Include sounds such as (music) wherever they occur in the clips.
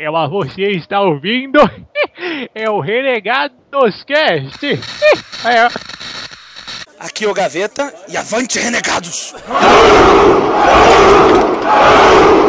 Ela, você está ouvindo? (laughs) É o Renegados Cast. (laughs) É. Aqui é o Gaveta e avante, renegados! (laughs)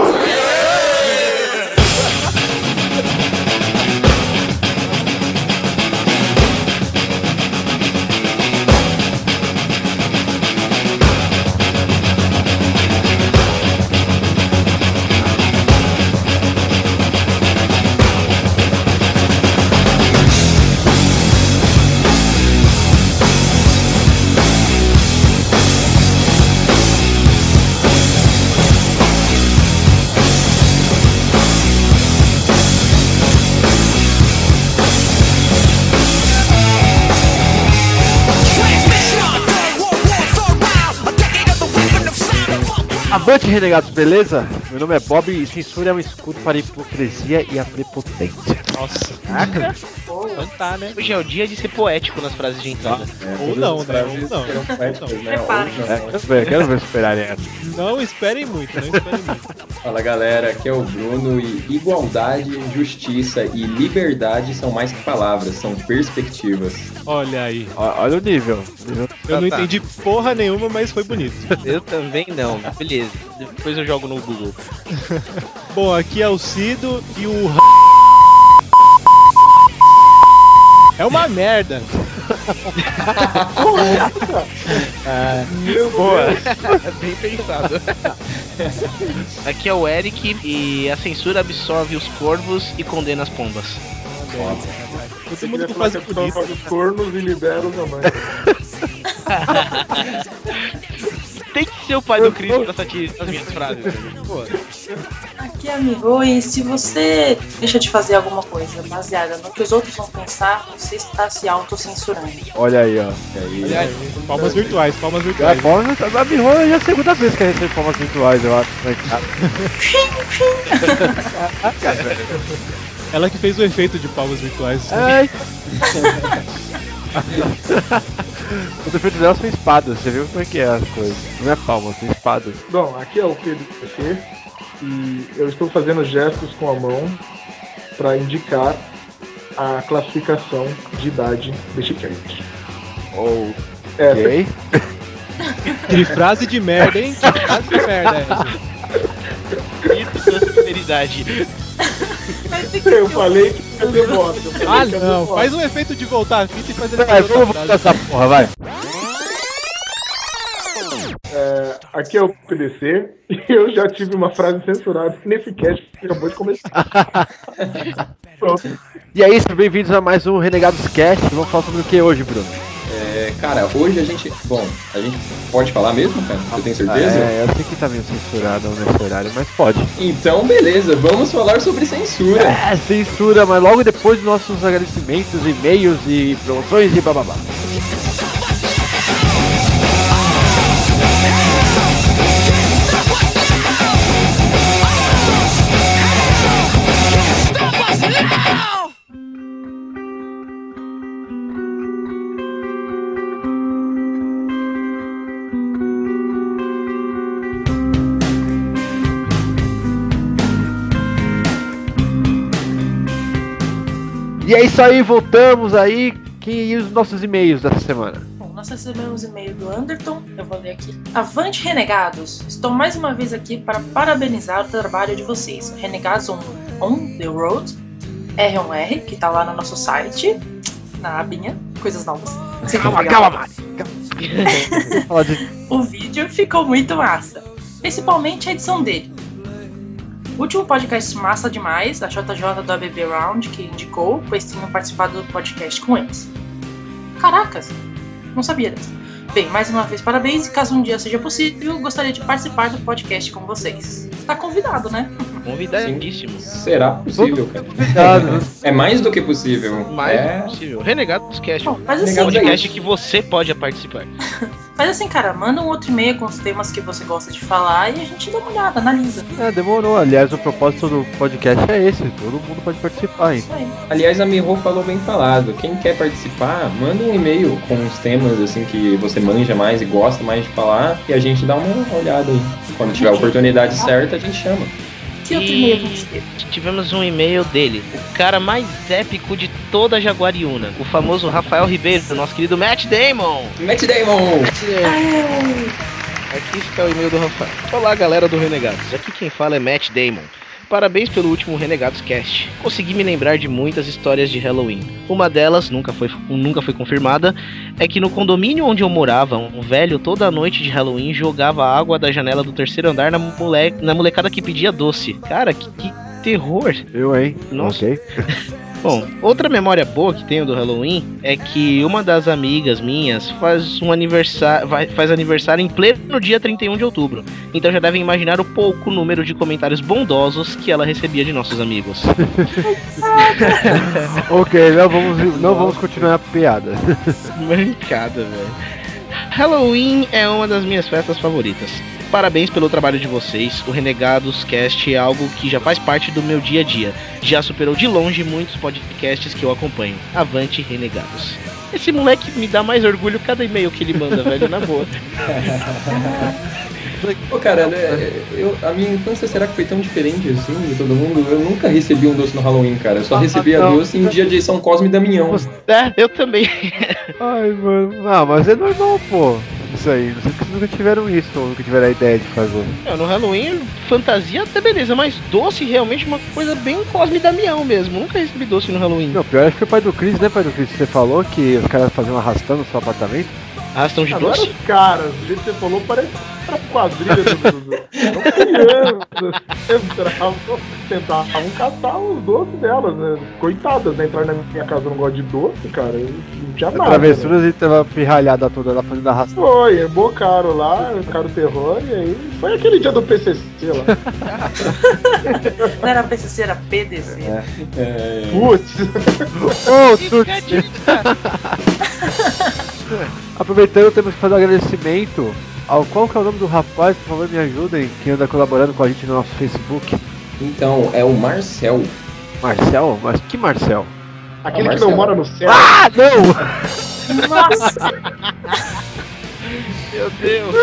Avante, renegados, beleza? Meu nome é Bob e censura é um escudo para a hipocrisia e a prepotência. Nossa. Caraca, Então tá, né? Hoje é o dia de ser poético nas frases de entrada. Ou não, né? Ou não. Preparem. é, quero ver, quero ver esperarem essa. Não esperem muito, não esperem muito. Fala galera, aqui é o Bruno e igualdade, justiça e liberdade são mais que palavras, são perspectivas. Olha aí. Olha o nível. Eu não tá. entendi porra nenhuma, mas foi bonito. Eu também não, beleza. Depois eu jogo no Google. (laughs) Bom, aqui é o Cido e o. É uma merda. (laughs) Boa. Bem pensado. (laughs) Aqui é o Eric e a censura absorve os corvos e condena as pombas. Todo mundo que faz bonito. os cornos e libera os amantes. Tem que ser o pai do Cristo pra satirizar as minhas (laughs) frases. Aqui é amigo, e se você deixa de fazer alguma coisa baseada no que os outros vão pensar, você está se autocensurando. Olha aí, ó. E aí, Palmas virtuais, palmas virtuais. palma a Mirro já é a segunda vez que a gente recebe palmas virtuais, eu acho. Ah, (laughs) Ela que fez o efeito de palmas virtuais. Ai. (laughs) (laughs) o defeito dela são espadas, você viu como é que é as coisas. Não é palmas, são espadas. Bom, aqui é o Pedro PC e eu estou fazendo gestos com a mão para indicar a classificação de idade deste cast. Ou. É, Ok. (laughs) Que frase de merda, hein? Que frase de merda é essa? isso da sinceridade. Eu falei que ia fazer eu falei Ah, não. fazer Faz um efeito de voltar a fita e faz ele Vai, fazer vamos voltar essa porra, vai. É, aqui é o PDC e (laughs) eu já tive uma frase censurada nesse cast que acabou de começar. Pronto. (laughs) E é isso, bem-vindos a mais um Renegados Cast. Vamos falar sobre o que hoje, Bruno? É, cara, hoje a gente. Bom, a gente pode falar mesmo, cara? Você tem certeza? É, eu sei que tá meio censurado nesse horário, mas pode. Então, beleza, vamos falar sobre censura. É, censura, mas logo depois dos nossos agradecimentos, e-mails e promoções e bababá. E é isso aí, voltamos aí. Que e os nossos e-mails dessa semana? Bom, nós recebemos e-mail do Anderton, eu vou ler aqui. Avante, Renegados! Estou mais uma vez aqui para parabenizar o trabalho de vocês. Renegados on, on the Road, R1R, que tá lá no nosso site, na abinha, coisas novas. Calma, calma, Mari. calma. (laughs) O vídeo ficou muito massa, principalmente a edição dele. Último podcast massa demais, a JJ do ABB Round, que indicou, pois tinham participado do podcast com eles. Caracas, não sabia dessa. Bem, mais uma vez parabéns e caso um dia seja possível, gostaria de participar do podcast com vocês. Tá convidado, né? Convidadíssimo. Será possível, cara? cuidado. (laughs) É mais do que possível. Mais é... do que possível. Renegado dos Cast. Bom, faz assim, Renegado Podcast que você pode participar. (laughs) faz assim, cara, manda um outro e-mail com os temas que você gosta de falar e a gente dá uma olhada, analisa. É, demorou. Aliás, o propósito do podcast é esse. Todo mundo pode participar, hein? Isso aí. Aliás, a Miho falou bem falado. Quem quer participar, manda um e-mail com os temas assim que você manja mais e gosta mais de falar e a gente dá uma olhada aí. Quando tiver a oportunidade certa, a gente chama. Que outro e-mail teve? Tivemos um e-mail dele, o cara mais épico de toda a Jaguariúna, o famoso Rafael Ribeiro, nosso querido Matt Damon. Matt Damon! Aqui está o e-mail do Rafael. Olá, galera do Renegados. Aqui quem fala é Matt Damon. Parabéns pelo último Renegados Cast. Consegui me lembrar de muitas histórias de Halloween. Uma delas, nunca foi, nunca foi confirmada, é que no condomínio onde eu morava, um velho toda noite de Halloween jogava água da janela do terceiro andar na, mole na molecada que pedia doce. Cara, que, que terror. Eu, hein? Nossa. Ok. (laughs) Bom, outra memória boa que tenho do Halloween é que uma das amigas minhas faz um aniversário, faz aniversário em pleno dia 31 de outubro. Então já devem imaginar o pouco número de comentários bondosos que ela recebia de nossos amigos. (laughs) ok, não vamos, não vamos continuar a piada. (laughs) Mancada, velho. Halloween é uma das minhas festas favoritas. Parabéns pelo trabalho de vocês. O Renegados Cast é algo que já faz parte do meu dia a dia. Já superou de longe muitos podcasts que eu acompanho. Avante, Renegados. Esse moleque me dá mais orgulho cada e-mail que ele manda, (laughs) velho, na boa. Pô, cara, né, eu, a minha infância será que foi tão diferente assim de todo mundo? Eu nunca recebi um doce no Halloween, cara. Eu só Ah, recebia não. doce em dia de São Cosme e Damião. É, eu também. Ai, mano. Ah, mas é normal, pô. Isso aí. Não sei que vocês nunca tiveram isso ou nunca tiveram a ideia de fazer. Não, no Halloween, fantasia até beleza, mas doce realmente é uma coisa bem Cosme Damião mesmo. Nunca recebi doce no Halloween. Não, pior acho que foi o pai do Chris, né, pai do Chris? Você falou que os caras faziam arrastando no seu apartamento? Arrastão de Agora doce? os caras, do jeito que você falou, parece a quadrilha do. do... São crianças, entravam, tentavam catar os doces delas, né? Coitadas, né? Entrar na minha casa não gosto de doce, cara. Não tinha nada. né? Travessuras e tava pirralhada toda lá fazendo arrastão. Foi, embocaram lá, ficaram terror, e aí foi aquele dia do PCC lá. Não era PCC, era PDC. É, Putz, Ô, Tuti! (laughs) Aproveitando, temos que fazer um agradecimento ao qual que é o nome do rapaz, por favor me ajudem, que anda colaborando com a gente no nosso Facebook. Então, é o Marcel. Marcel? Mas que Marcel? aquele Ah, que não mora no céu. Ah, não! Nossa! Meu Deus.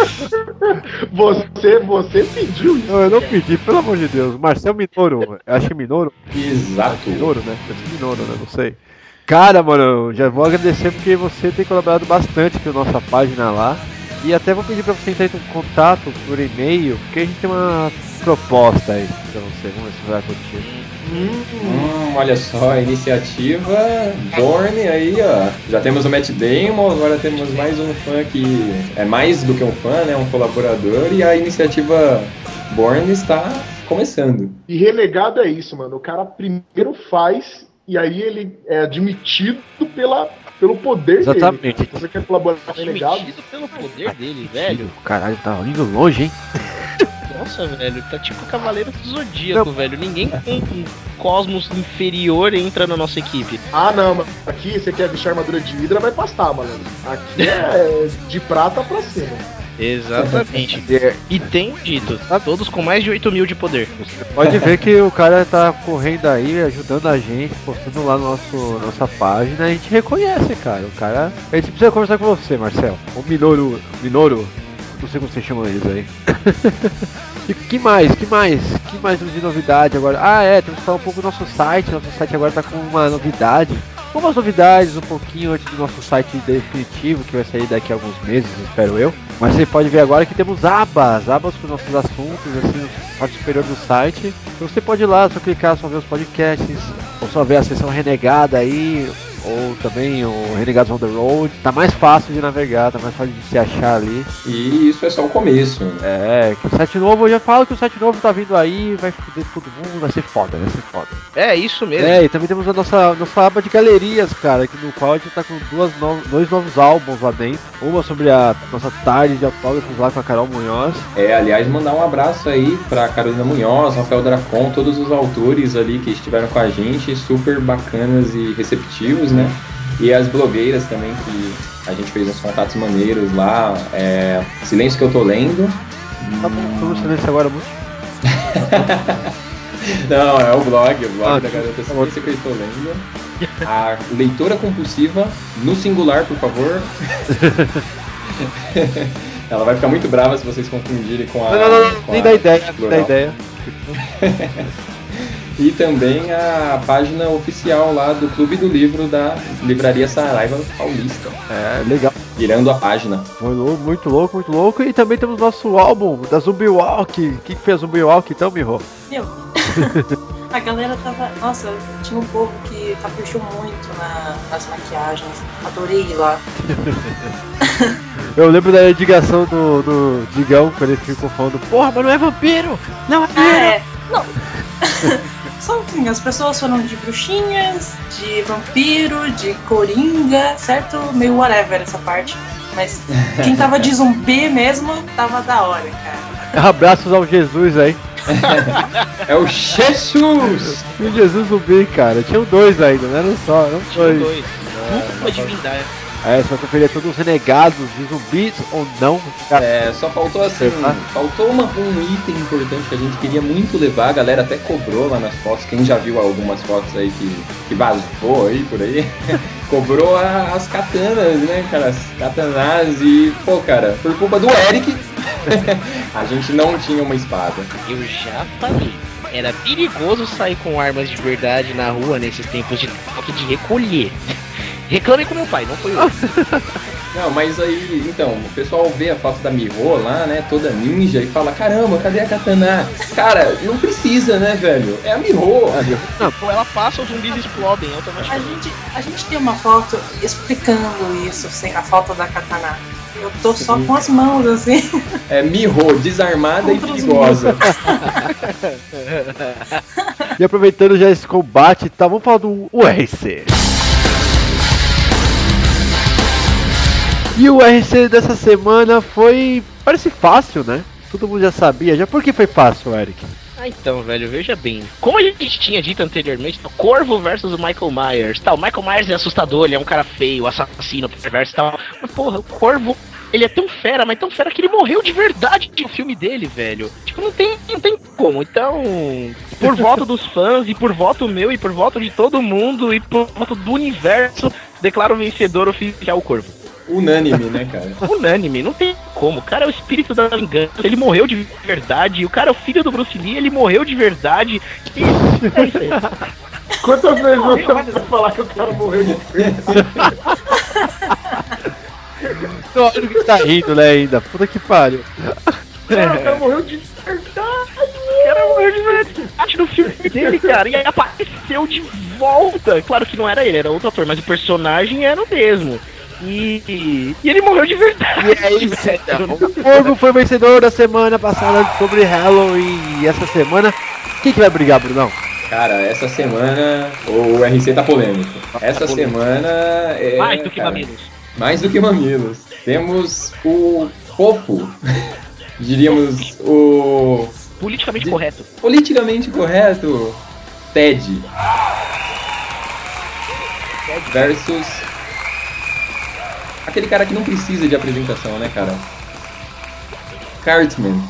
Você, você pediu isso. Não, eu não pedi, pelo amor de Deus. Marcel Minoro. Eu acho que é Minoro. Exato. Minoro, né? Ser Minoro, né? Não sei. Cara, mano, já vou agradecer porque você tem colaborado bastante com a nossa página lá. E até vou pedir pra você entrar em contato por e-mail, porque a gente tem uma proposta aí pra você. Vamos ver se vai curtir. Hum, olha só, a iniciativa Born aí, ó. Já temos o Matt Damon, agora temos mais um fã que é mais do que um fã, né? Um colaborador. E a iniciativa Born está começando. E renegado é isso, mano. O cara primeiro faz e aí ele é admitido pela, pelo poder dele. Exatamente. Você quer colaborar com renegado, Admitido pelo poder dele, velho. Caralho, tá indo longe, hein? Nossa, velho, tá tipo Cavaleiro do Zodíaco, velho. Ninguém com um cosmos inferior entra na nossa equipe. ah não, mano. Aqui você quer vestir armadura de Hydra, vai pastar, mano. Aqui é de prata pra cima. Exatamente. E tenho dito, todos com mais de 8 mil de poder. Você pode ver que o cara tá correndo aí, ajudando a gente, postando lá no nosso nossa página, a gente reconhece, cara. O cara. A gente precisa conversar com você, Marcel. O Minoru. Minoru. Não sei como você chama eles aí. (laughs) e que mais? Que mais? Que mais de novidade agora? Ah é, temos que falar um pouco do nosso site. Nosso site agora tá com uma novidade. Algumas novidades um pouquinho antes do nosso site definitivo, que vai sair daqui a alguns meses, espero eu. Mas você pode ver agora que temos abas, abas com nossos assuntos, assim, na parte superior do site. Então você pode ir lá, só clicar, só ver os podcasts, ou só ver a seção renegada aí, ou também o Renegados on the Road. Tá mais fácil de navegar, tá mais fácil de se achar ali. E isso é só o começo. É, que o site novo, eu já falo que o site novo tá vindo aí, vai foder todo mundo, vai ser foda, vai ser foda. É, isso mesmo. É, e também temos a nossa, nossa aba de galerias, cara, que no qual a gente tá com duas no- dois novos álbuns lá dentro. Uma sobre a nossa tarde de autógrafos lá com a Carol Munhoz. É, aliás, mandar um abraço aí pra Carolina Munhoz, Rafael Dracon, todos os autores ali que estiveram com a gente, super bacanas e receptivos, né? E as blogueiras também, que a gente fez uns contatos maneiros lá. É, Silêncio que eu tô lendo. Tá bom, vamos fazer isso agora muito. (laughs) Não, é o blog, o blog Ah, da garota tá bom. Silêncio que eu estou lendo. A leitora compulsiva, no singular, por favor. (laughs) Ela vai ficar muito brava se vocês confundirem com a. Não, não, não, nem dá ideia, nem dá ideia. (laughs) E também a página oficial lá do Clube do Livro da Livraria Saraiva Paulista. É, legal. Virando a página. Muito louco, muito louco, muito louco. E também temos nosso álbum da Zumbi Walk. O que, que fez a Zumbi Walk então, Miho? Meu, (laughs) a galera tava. Nossa, tinha um povo que caprichou muito na- nas maquiagens. Adorei ir lá. (laughs) Eu lembro da indicação do, do Digão, quando ele ficou falando, porra, mas não é vampiro! Não é Ah, vampiro! é. (laughs) Não. Só assim, as pessoas foram de bruxinhas, de vampiro, de coringa, certo? Meio whatever essa parte. Mas quem tava de zumbi mesmo tava da hora, cara. Abraços ao Jesus aí. É o Jesus! E o Jesus zumbi, cara. Tinham dois ainda, não era só, não Tinha dois. dois. Dupla divindade. É, vai conferir todos os renegados de zumbis ou não. É, só faltou assim, faltou uma- um item importante que a gente queria muito levar, a galera até cobrou lá nas fotos, quem já viu algumas fotos aí que, que vazou aí por aí, (laughs) cobrou a- as katanas, né, cara, as katanas e, pô, cara, por culpa do Eric, (laughs) a gente não tinha uma espada. Eu já falei. Era perigoso sair com armas de verdade na rua nesses tempos de toque de recolher. Reclame com meu pai, não foi eu. Não, mas aí, então, o pessoal vê a foto da Miho lá, né, toda ninja e fala, caramba, cadê a katana? Cara, não precisa, né, velho? É a Miho. Pô, ela passa, os zumbis explodem A automaticamente. gente, a gente tem uma foto explicando isso, sem a falta da katana. Eu tô só com as mãos assim. É Miho, desarmada e Contra os perigosa. (laughs) E aproveitando já esse combate, tá, vamos falar do URC. E o URC dessa semana foi. parece fácil, né? Todo mundo já sabia. Já por que foi fácil, Eric? Ah, então, velho, veja bem. Como a gente tinha dito anteriormente, o Corvo versus o Michael Myers. Tal, o Michael Myers é assustador, ele é um cara feio, assassino, perverso e tal. Mas, porra, o Corvo, ele é tão fera, mas tão fera que ele morreu de verdade no filme dele, velho. Tipo, não tem, não tem como. Então, por (laughs) voto dos fãs, e por voto meu, e por voto de todo mundo, e por voto do universo, declaro vencedor oficial o Corvo. Unânime, né, cara? (laughs) Unânime, não tem como. O cara é o espírito da vingança, ele morreu de verdade. O cara é o filho do Bruce Lee, ele morreu de verdade. E é isso aí. Quantas vezes você vai falar que o cara morreu de Não, (laughs) o que tá rindo, né, ainda? Puta que pariu. Cara, o cara morreu de verdade. O cara morreu de verdade no filme dele, cara. E aí apareceu de volta. Claro que não era ele, era outro ator, mas o personagem era o mesmo. E, e ele morreu de verdade. E é isso, então. (laughs) Foi vencedor da semana passada sobre Halloween. E essa semana, quem que vai brigar, Brunão? Cara, essa semana o RC tá polêmico. Essa semana é. Mais do que cara, mamilos. Mais do que mamilos. Temos o fofo. (laughs) Diríamos o Politicamente correto. politicamente correto Ted versus aquele cara que não precisa de apresentação, né, cara? Cartman.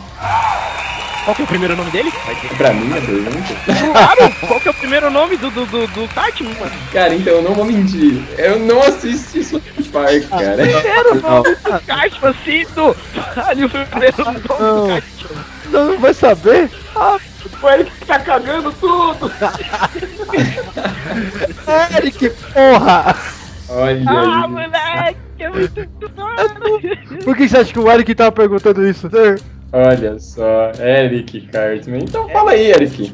Qual que é o primeiro nome dele? Pra mim, a pergunta. Claro! Qual que é o primeiro nome do, do, do, do Cartman, mano? Cara, então eu não vou mentir. Eu não assisti South Park, cara. Primeiro Não. nome do Cartman, Cito! Olha o primeiro nome do. Cartman. Não, não vai saber? Ah, O Eric tá cagando tudo. (laughs) Eric, porra! Olha Ah, aí. moleque! É muito doido! (laughs) Por que você acha que o Eric tava perguntando isso? Olha só, Eric Cartman. Então fala aí, Eric.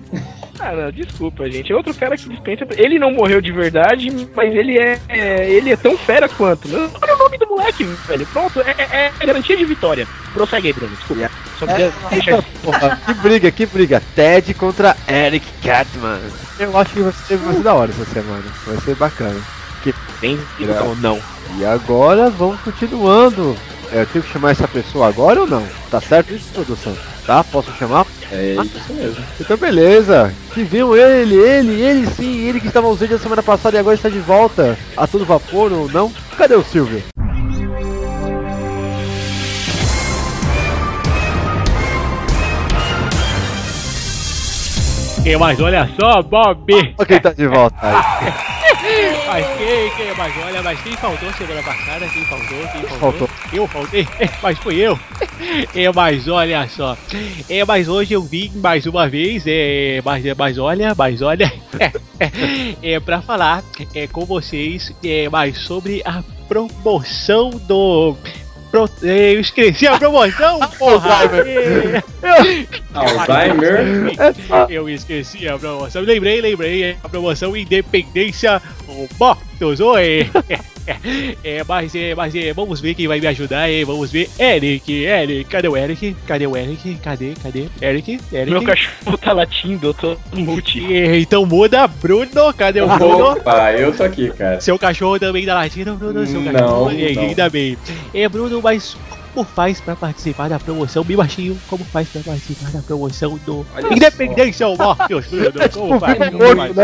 Ah, não, desculpa, gente. É outro cara que dispensa. Ele não morreu de verdade, mas ele é, é- ele é tão fera quanto. Olha o nome do moleque, velho. Pronto, é, é- é garantia de vitória. Prossegue aí, Bruno. Desculpa. Só queria deixar Porra, que briga, que briga. Ted contra Eric Catman. Eu acho que vai ser, vai ser da hora essa semana. Vai ser bacana. Bem ou não. E agora vamos continuando. É, Eu tenho que chamar essa pessoa agora ou não? Tá certo isso, produção? Tá? Posso chamar? É isso mesmo. Então beleza. Que viu ele, ele, ele sim, ele que estava ausente a semana passada e agora está de volta a todo vapor ou não? Cadê o Silvio? E, mas olha só, Bob. Olha quem tá de volta aí. (laughs) Mas quem, quem, mas olha, mas quem faltou semana passada? Quem faltou? Quem faltou? Faltou. Eu faltei? (laughs) Mas fui eu. (laughs) É, mas olha só. É, mas hoje eu vim mais uma vez, é, mas, mas olha, mas olha, (laughs) é, pra falar é, com vocês é, mais sobre a promoção do. Pro, é, eu esqueci a promoção, porra! É. Alzheimer. Eu esqueci a promoção. Lembrei, lembrei. é A promoção Independência Motos. Oi! (laughs) É, mas, é, mas é, vamos ver quem vai me ajudar, hein? Vamos ver. Eric, Eric, cadê o Eric? Cadê o Eric? Cadê, cadê? Eric, Eric. Meu cachorro tá latindo, eu tô mute. É, Então muda, Bruno. Cadê o Bruno? Opa, eu tô aqui, cara. Seu cachorro também tá latindo, Bruno? Seu Não, cachorro não. ainda bem. É, Bruno, mas como faz pra participar da promoção? Me baixinho, como faz pra participar da promoção do Olha. Independência ou Mortos, Bruno? Como faz? Né,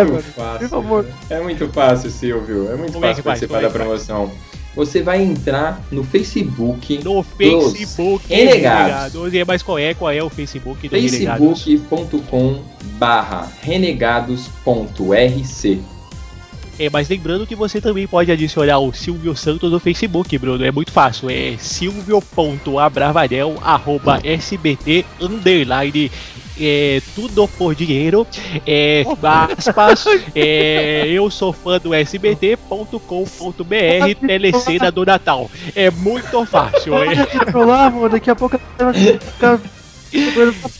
muito fácil. Favor. É muito fácil, Silvio. É muito Como é fácil faz? participar é da promoção. Você vai entrar no Facebook, No Facebook Renegados. Renegados. E mas qual é, qual é o Facebook do Renegados? facebook.com barra renegados.rc. É, mas lembrando que você também pode adicionar o Silvio Santos no Facebook, Bruno. É muito fácil. É arroba sbt, underline, é, tudo por dinheiro. É, aspas, é, (laughs) eu sou fã do sbt.com.br, telecena do Natal. É muito fácil. (laughs) É. Mano, daqui a pouco. (laughs)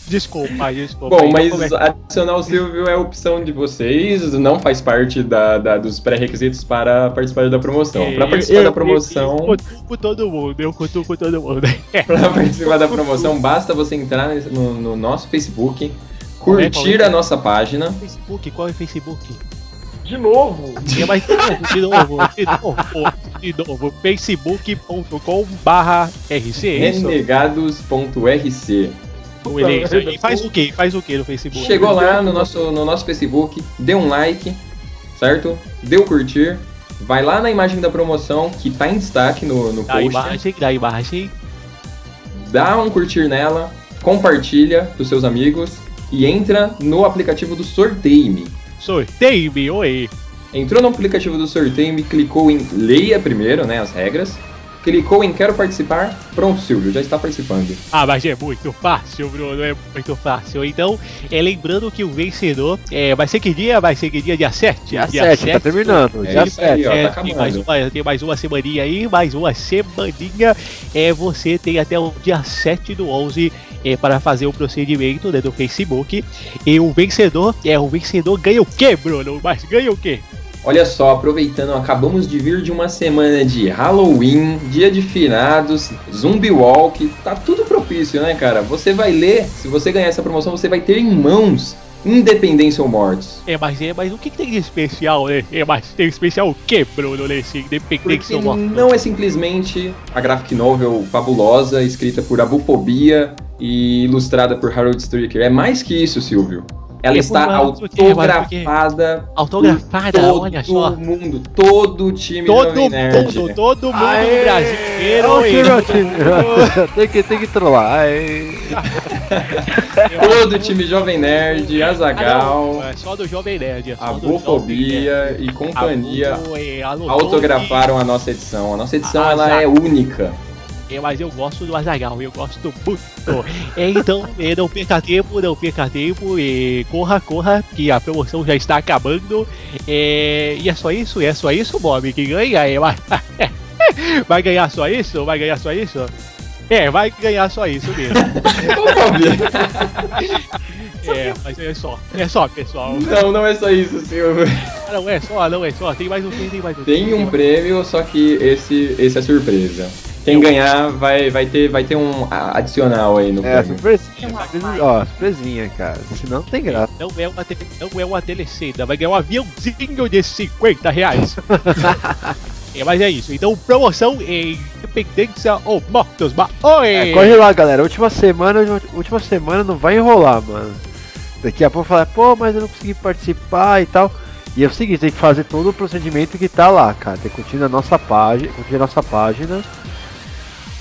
Desculpa, desculpa. Bom, mas é adicionar o Silvio é opção de vocês, não faz parte da, da- dos pré-requisitos para participar da promoção. É, Para participar eu- da promoção, Eu, eu cutuco todo mundo, eu cutuco todo mundo. (laughs) para participar da promoção, basta você entrar no, no nosso Facebook, é, curtir qual é? a nossa página. Facebook, qual é o Facebook? De novo. É, mas de novo, de novo, de novo, de novo, facebook.com barra RC, é renegados.rc. Isso aí. Faz o que? Faz o que no Facebook? Chegou lá no nosso, no nosso Facebook, dê um like, certo? Dê um curtir. Vai lá na imagem da promoção que tá em destaque no, no Da post. imagem, da imagem. Dá um curtir nela, compartilha pros seus amigos e entra no aplicativo do Sorteio-me. Sorteio-me, oi. Entrou no aplicativo do Sorteio-me, clicou em leia primeiro, né, as regras. Clicou em quero participar, pronto, Silvio, já está participando. Ah, mas é muito fácil, Bruno, é muito fácil. Então, é, lembrando que o vencedor é, vai ser que dia? Vai ser que dia? Dia 7? Dia 7, tá terminando. É Dia isso aí, 7. ó, É, tá tem, mais uma, tem mais uma semaninha aí, mais uma semaninha. É, você tem até o dia 7 do 11 é, para fazer o procedimento né, do Facebook. E o vencedor, é, o vencedor ganha o quê, Bruno? Mas ganha o quê? Olha só, aproveitando, acabamos de vir de uma semana de Halloween, dia de finados, Zumbi Walk, tá tudo propício, né, cara? Você vai ler, se você ganhar essa promoção, você vai ter em mãos Independência ou Mortos. É, mas, é, mas o que, que tem de especial, né? É, mas tem especial o quê, Bruno, nesse Independência ou Mortos? não é simplesmente a graphic novel fabulosa, escrita por Abufobia e ilustrada por Harold Stricker. É mais que isso, Silvio. Ela É, está por mais do que, mais do que. autografada Autografada, todo olha só. mundo, todo o time Todo Jovem Nerd. mundo, todo mundo Aê! do Brasil time. (laughs) tem, que, tem que trollar. Todo o time Jovem Nerd, Ah, Azagal, não, é só do Jovem Nerd. É a do Bufobia e companhia A a autografaram a nossa edição. A nossa edição Ah, ela é única. É, mas eu gosto do Azagal, eu gosto muito. É, então, é, não perca tempo, não perca tempo, é, corra, corra, que a promoção já está acabando. É, e é só isso, é só isso, Bob, que ganha. É, vai, (laughs) vai ganhar só isso? Vai ganhar só isso? É, vai ganhar só isso mesmo. É, mas é só, é só, pessoal. Não, não é só isso, Silvio. Não é só, não é só, tem mais um, tem, tem mais um. Tem um prêmio, só que esse, esse é surpresa. Quem Eu- ganhar vai, vai, ter, vai ter um adicional aí no É, prêmio. surpresinha. surpresinha, Ó, surpresinha, cara. Senão não tem graça. Não é uma, tele, não é uma telecena, vai ganhar um aviãozinho de 50 reais. (laughs) é, mas é isso. Então, promoção em Independência ou Mortos. Oi! É, corre lá, galera. Última semana, última semana não vai enrolar, mano. Daqui a pouco falar, pô, mas eu não consegui participar e tal. E é o seguinte, tem que fazer todo o procedimento que tá lá, cara. Tem que curtir a nossa página, curtir a nossa página.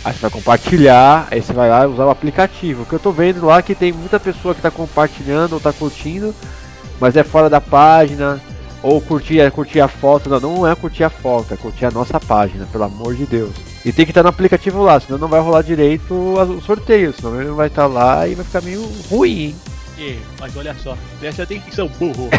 Aí você vai compartilhar, aí você vai lá usar o aplicativo. Que eu tô vendo lá é que tem muita pessoa que tá compartilhando ou tá curtindo, mas é fora da página. ou curtir, curtir a foto. Não, não é curtir a foto, é curtir a nossa página, pelo amor de Deus. E tem que estar no aplicativo lá, senão não vai rolar direito o sorteio, senão ele não vai estar lá e vai ficar meio ruim, hein? É, mas olha só, presta atenção, burro. (laughs)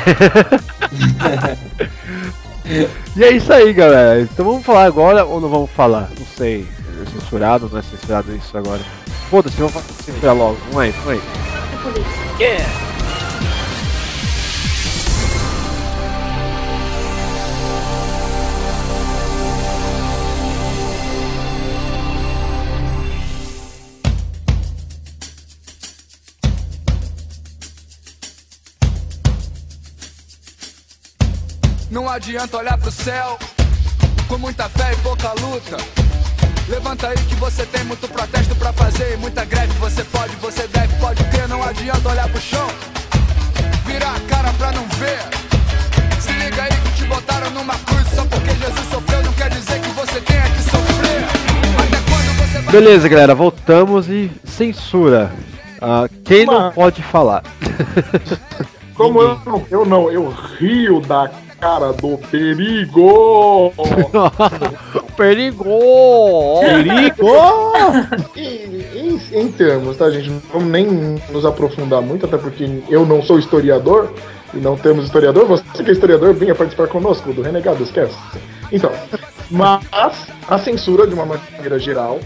(laughs) E é isso aí, galera. Então vamos falar agora ou não vamos falar? Não sei. Censurado não é censurado isso agora? Foda-se, vamos censurar logo. Vamos aí, vamos aí. Não adianta olhar pro céu com muita fé e pouca luta. Levanta aí que você tem muito protesto pra fazer e muita greve. Você pode, você deve, pode ter. Não adianta olhar pro chão, virar a cara pra não ver. Se liga aí que te botaram numa cruz só porque Jesus sofreu. Não quer dizer que você tenha que sofrer. Até quando você vai. Beleza, galera, voltamos e censura. Ah, quem não Mas- pode falar? (laughs) Como eu não, eu não, eu rio da cara do perigo. Perigou! (laughs) Perigo! em, em- em termos, tá, gente? Não vamos nem nos aprofundar muito, até porque eu não sou historiador e não temos historiador. Você que é historiador, venha participar conosco do Renegado, esquece. Então, mas a censura, de uma maneira geral,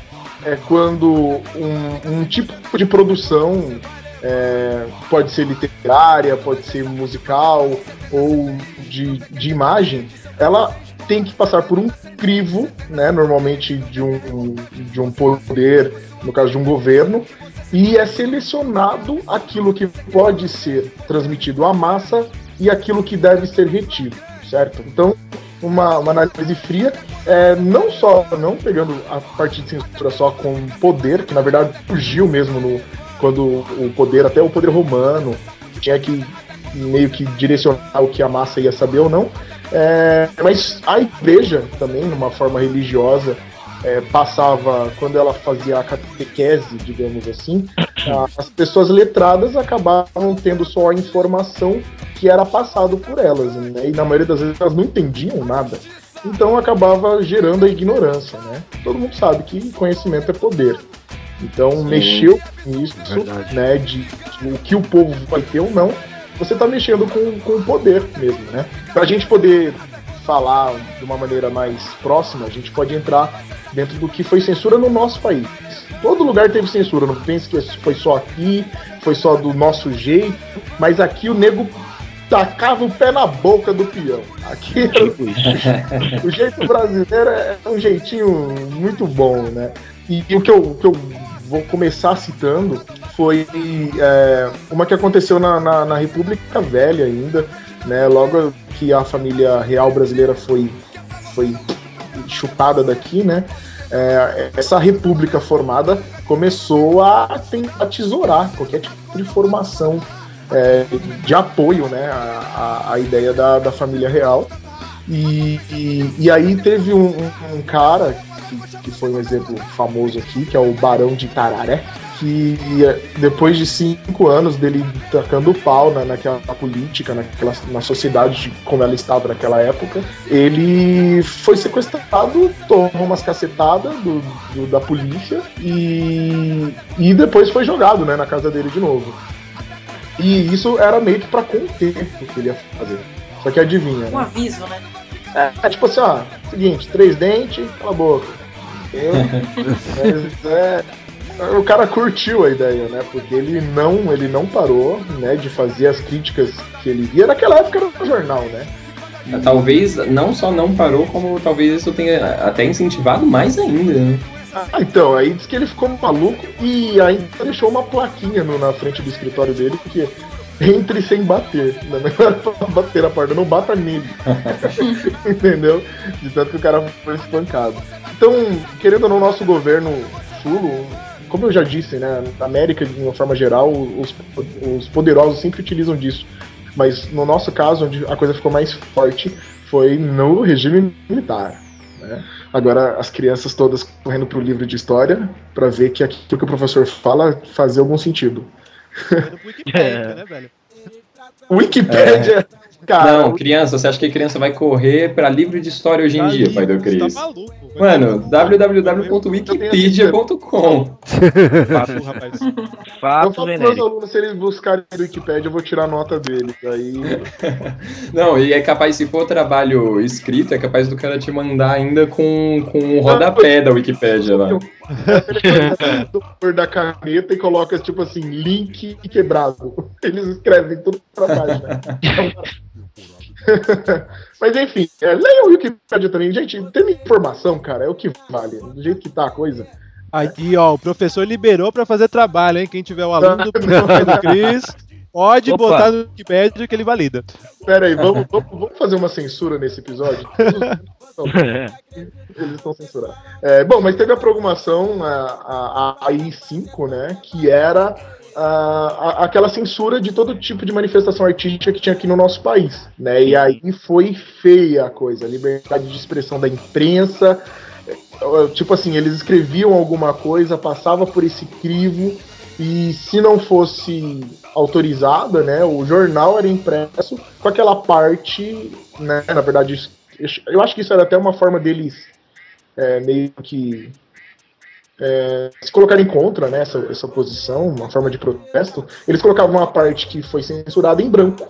é quando um, um tipo de produção é, pode ser literária, pode ser musical ou de, de imagem, ela tem que passar por um crivo, né, normalmente de um, de um poder, no caso de um governo, e é selecionado aquilo que pode ser transmitido à massa e aquilo que deve ser retido, certo? Então, uma, uma análise fria, é, não só, não pegando a parte de censura só com poder, que na verdade surgiu mesmo no, quando o poder, até o poder romano, tinha que meio que direcionar o que a massa ia saber ou não, é, mas a igreja também, numa forma religiosa, é, passava, quando ela fazia a catequese, digamos assim, a- as pessoas letradas acabavam tendo só a informação que era passado por elas, né? e na maioria das vezes elas não entendiam nada. Então acabava gerando a ignorância, né? Todo mundo sabe que conhecimento é poder. Então mexeu nisso, Verdade. né? De, de o que o povo vai ter ou não, você está mexendo com, com o poder mesmo, né? Pra gente poder falar de uma maneira mais próxima, a gente pode entrar dentro do que foi censura no nosso país. Todo lugar teve censura, não pense que foi só aqui, foi só do nosso jeito, mas aqui o nego tacava o pé na boca do peão. Aqui Tipo isso. o jeito brasileiro é um jeitinho muito bom, né? E, e o que eu, o que eu vou começar citando foi é, uma que aconteceu na, na, na República Velha ainda, né? Logo que a família real brasileira foi, foi chutada daqui, né? É, essa república formada começou a tentar tesourar qualquer tipo de formação é, de apoio né, à, à- ideia da, da família real. E, e, e aí teve um- um cara que, que foi um exemplo famoso aqui, que é o Barão de Tararé, que eh, depois de cinco anos dele tacando pau na, naquela política, naquela, na sociedade de como ela estava naquela época, ele foi sequestrado, tomou umas cacetadas do, do- da polícia e, e depois foi jogado né, na casa dele de novo. E isso era meio que pra conter o que ele ia fazer. Só que adivinha, Um né? aviso, né? É, tipo assim, ó, seguinte, três dentes, cala a boca. (laughs) Mas, é, o cara curtiu a ideia, né? Porque ele não, ele não parou, né, de fazer as críticas que ele via. Naquela época era no jornal, né? Talvez não só não parou, como talvez isso tenha até incentivado mais ainda. né? Ah, então, aí diz que ele ficou maluco e ainda deixou uma plaquinha no- na frente do escritório dele, porque entre sem bater. Não é melhor bater a porta, não bata nele. (laughs) Entendeu? De tanto que o cara foi espancado. Então, querendo ou não, nosso governo Sulo, como eu já disse, né, na América, de uma forma geral, os, os poderosos sempre utilizam disso. Mas no nosso caso, onde a coisa ficou mais forte, foi no regime militar. Né? Agora as crianças todas correndo pro livro de história para ver que aquilo que o professor fala fazia algum sentido. Wikipedia, né, velho? Wikipédia Cara, Não, criança, você acha que criança vai correr pra livro de história hoje em Tá dia, pai do livre, Cris? Tá maluco. Mano, www.wikipedia.com. Fato, rapaz. eu Fato, falo pros meus alunos, se eles buscarem no Wikipedia, eu vou tirar a nota deles. Aí. (laughs) Não, e é capaz, se for trabalho escrito, é capaz do cara te mandar ainda com, com um rodapé da Wikipédia lá. (laughs) Ele da caneta e coloca, tipo assim, link quebrado. Eles escrevem tudo pra baixo. né? (laughs) Mas enfim, é, leia o Wikipedia também. Gente, tem informação, cara, é o que vale. Do jeito que tá a coisa. Aqui, ó, o professor liberou pra fazer trabalho, hein? Quem tiver o aluno do (laughs) professor Cris, pode Opa. botar no Wikipedia que ele valida. Pera aí, vamos, vamos, vamos fazer uma censura nesse episódio? (laughs) Eles estão censurados. É, bom, mas teve a programação, a, a, a I5, né? Que era a- a- aquela censura de todo tipo de manifestação artística que tinha aqui no nosso país, né? E aí foi feia a coisa, a liberdade de expressão da imprensa. Tipo assim, eles escreviam alguma coisa, passava por esse crivo, e se não fosse autorizada, né, o jornal era impresso com aquela parte, né, na verdade, eu acho que isso era até uma forma deles é, meio que é, se colocarem contra, né, essa, essa posição, uma forma de protesto, eles colocavam uma parte que foi censurada em branco.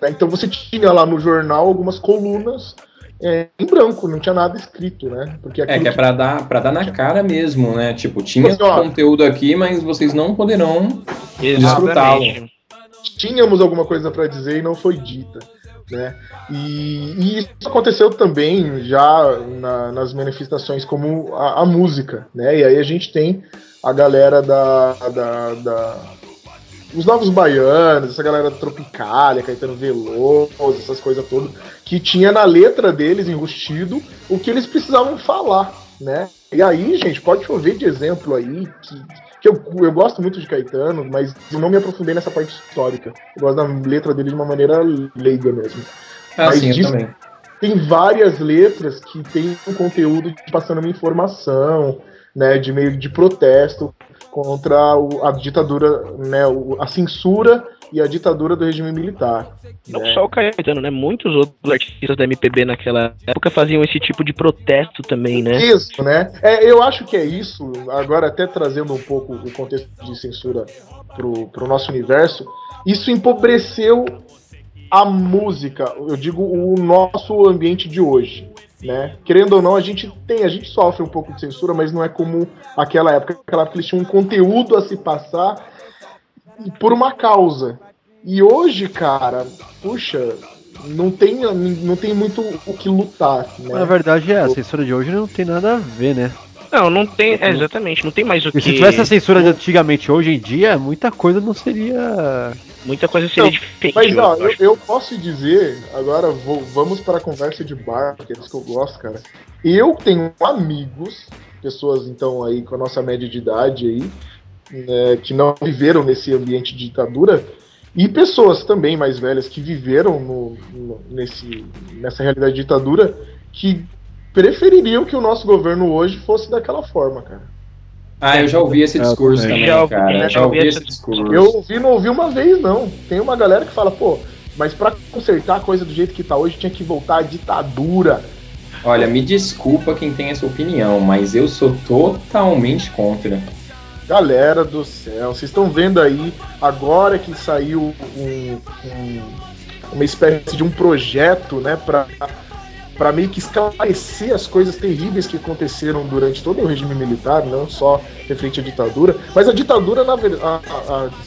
né, Então você tinha lá no jornal algumas colunas é, em branco, não tinha nada escrito, né? Porque É, que é pra dar, pra dar na cara mesmo, né? Tipo, tinha Assim, ó. conteúdo aqui, mas vocês não poderão desfrutá-lo. Tínhamos alguma coisa para dizer e não foi dita. Né? E, e isso aconteceu também já na- nas manifestações como a, a música. Né? E aí a gente tem a galera da, da, da- os Novos Baianos, essa galera da Tropicália, Caetano Veloso, essas coisas todas, que tinha na letra deles, enrustido, o que eles precisavam falar. Né? E aí, gente, pode chover de exemplo aí que, que eu, eu gosto muito de Caetano, mas eu não me aprofundei nessa parte histórica. Eu gosto da letra dele de uma maneira leiga mesmo. Ah, Mas sim, eu diz- também. Tem várias letras que tem um conteúdo de passando uma informação, né, de meio de protesto contra o- a ditadura, né, o- a censura e a ditadura do regime militar. Não né? só o Caetano, né? Muitos outros artistas da MPB naquela época faziam esse tipo de protesto também, né? Isso, né? É, eu acho que é isso, agora até trazendo um pouco o contexto de censura pro, pro nosso universo, isso empobreceu a música, eu digo o nosso ambiente de hoje. Né? Querendo ou não, a gente tem, a gente sofre um pouco de censura, mas não é como aquela época. Aquela época eles tinham um conteúdo a se passar por uma causa. E hoje, cara, puxa, não tem, não tem muito o que lutar. Né? Na verdade, é, a censura de hoje não tem nada a ver, né? Não, não tem. É, exatamente, não tem mais o Porque que. se tivesse a censura de antigamente hoje em dia, muita coisa não seria. Muita coisa seria Não, diferente. Mas ó, eu eu posso dizer, agora vou- vamos para a conversa de bar, que é isso que eu gosto, cara. Eu tenho amigos, pessoas então aí com a nossa média de idade aí, né, que não viveram nesse ambiente de ditadura, e pessoas também mais velhas que viveram no- no- nesse, nessa realidade de ditadura, que prefeririam que o nosso governo hoje fosse daquela forma, cara. Ah, eu já ouvi esse Eu discurso também. também, Já ouvi, cara. né? Já ouvi esse discurso. Eu ouvi, não ouvi uma vez, não. Tem uma galera que fala, pô, mas pra consertar a coisa do jeito que tá hoje, tinha que voltar à ditadura. Olha, me desculpa quem tem essa opinião, mas eu sou totalmente contra. Galera do céu, vocês estão vendo aí, agora que saiu um- um- uma espécie de um projeto, né, pra, pra meio que esclarecer as coisas terríveis que aconteceram durante todo o regime militar, não só referente à ditadura, mas a ditadura, na verdade,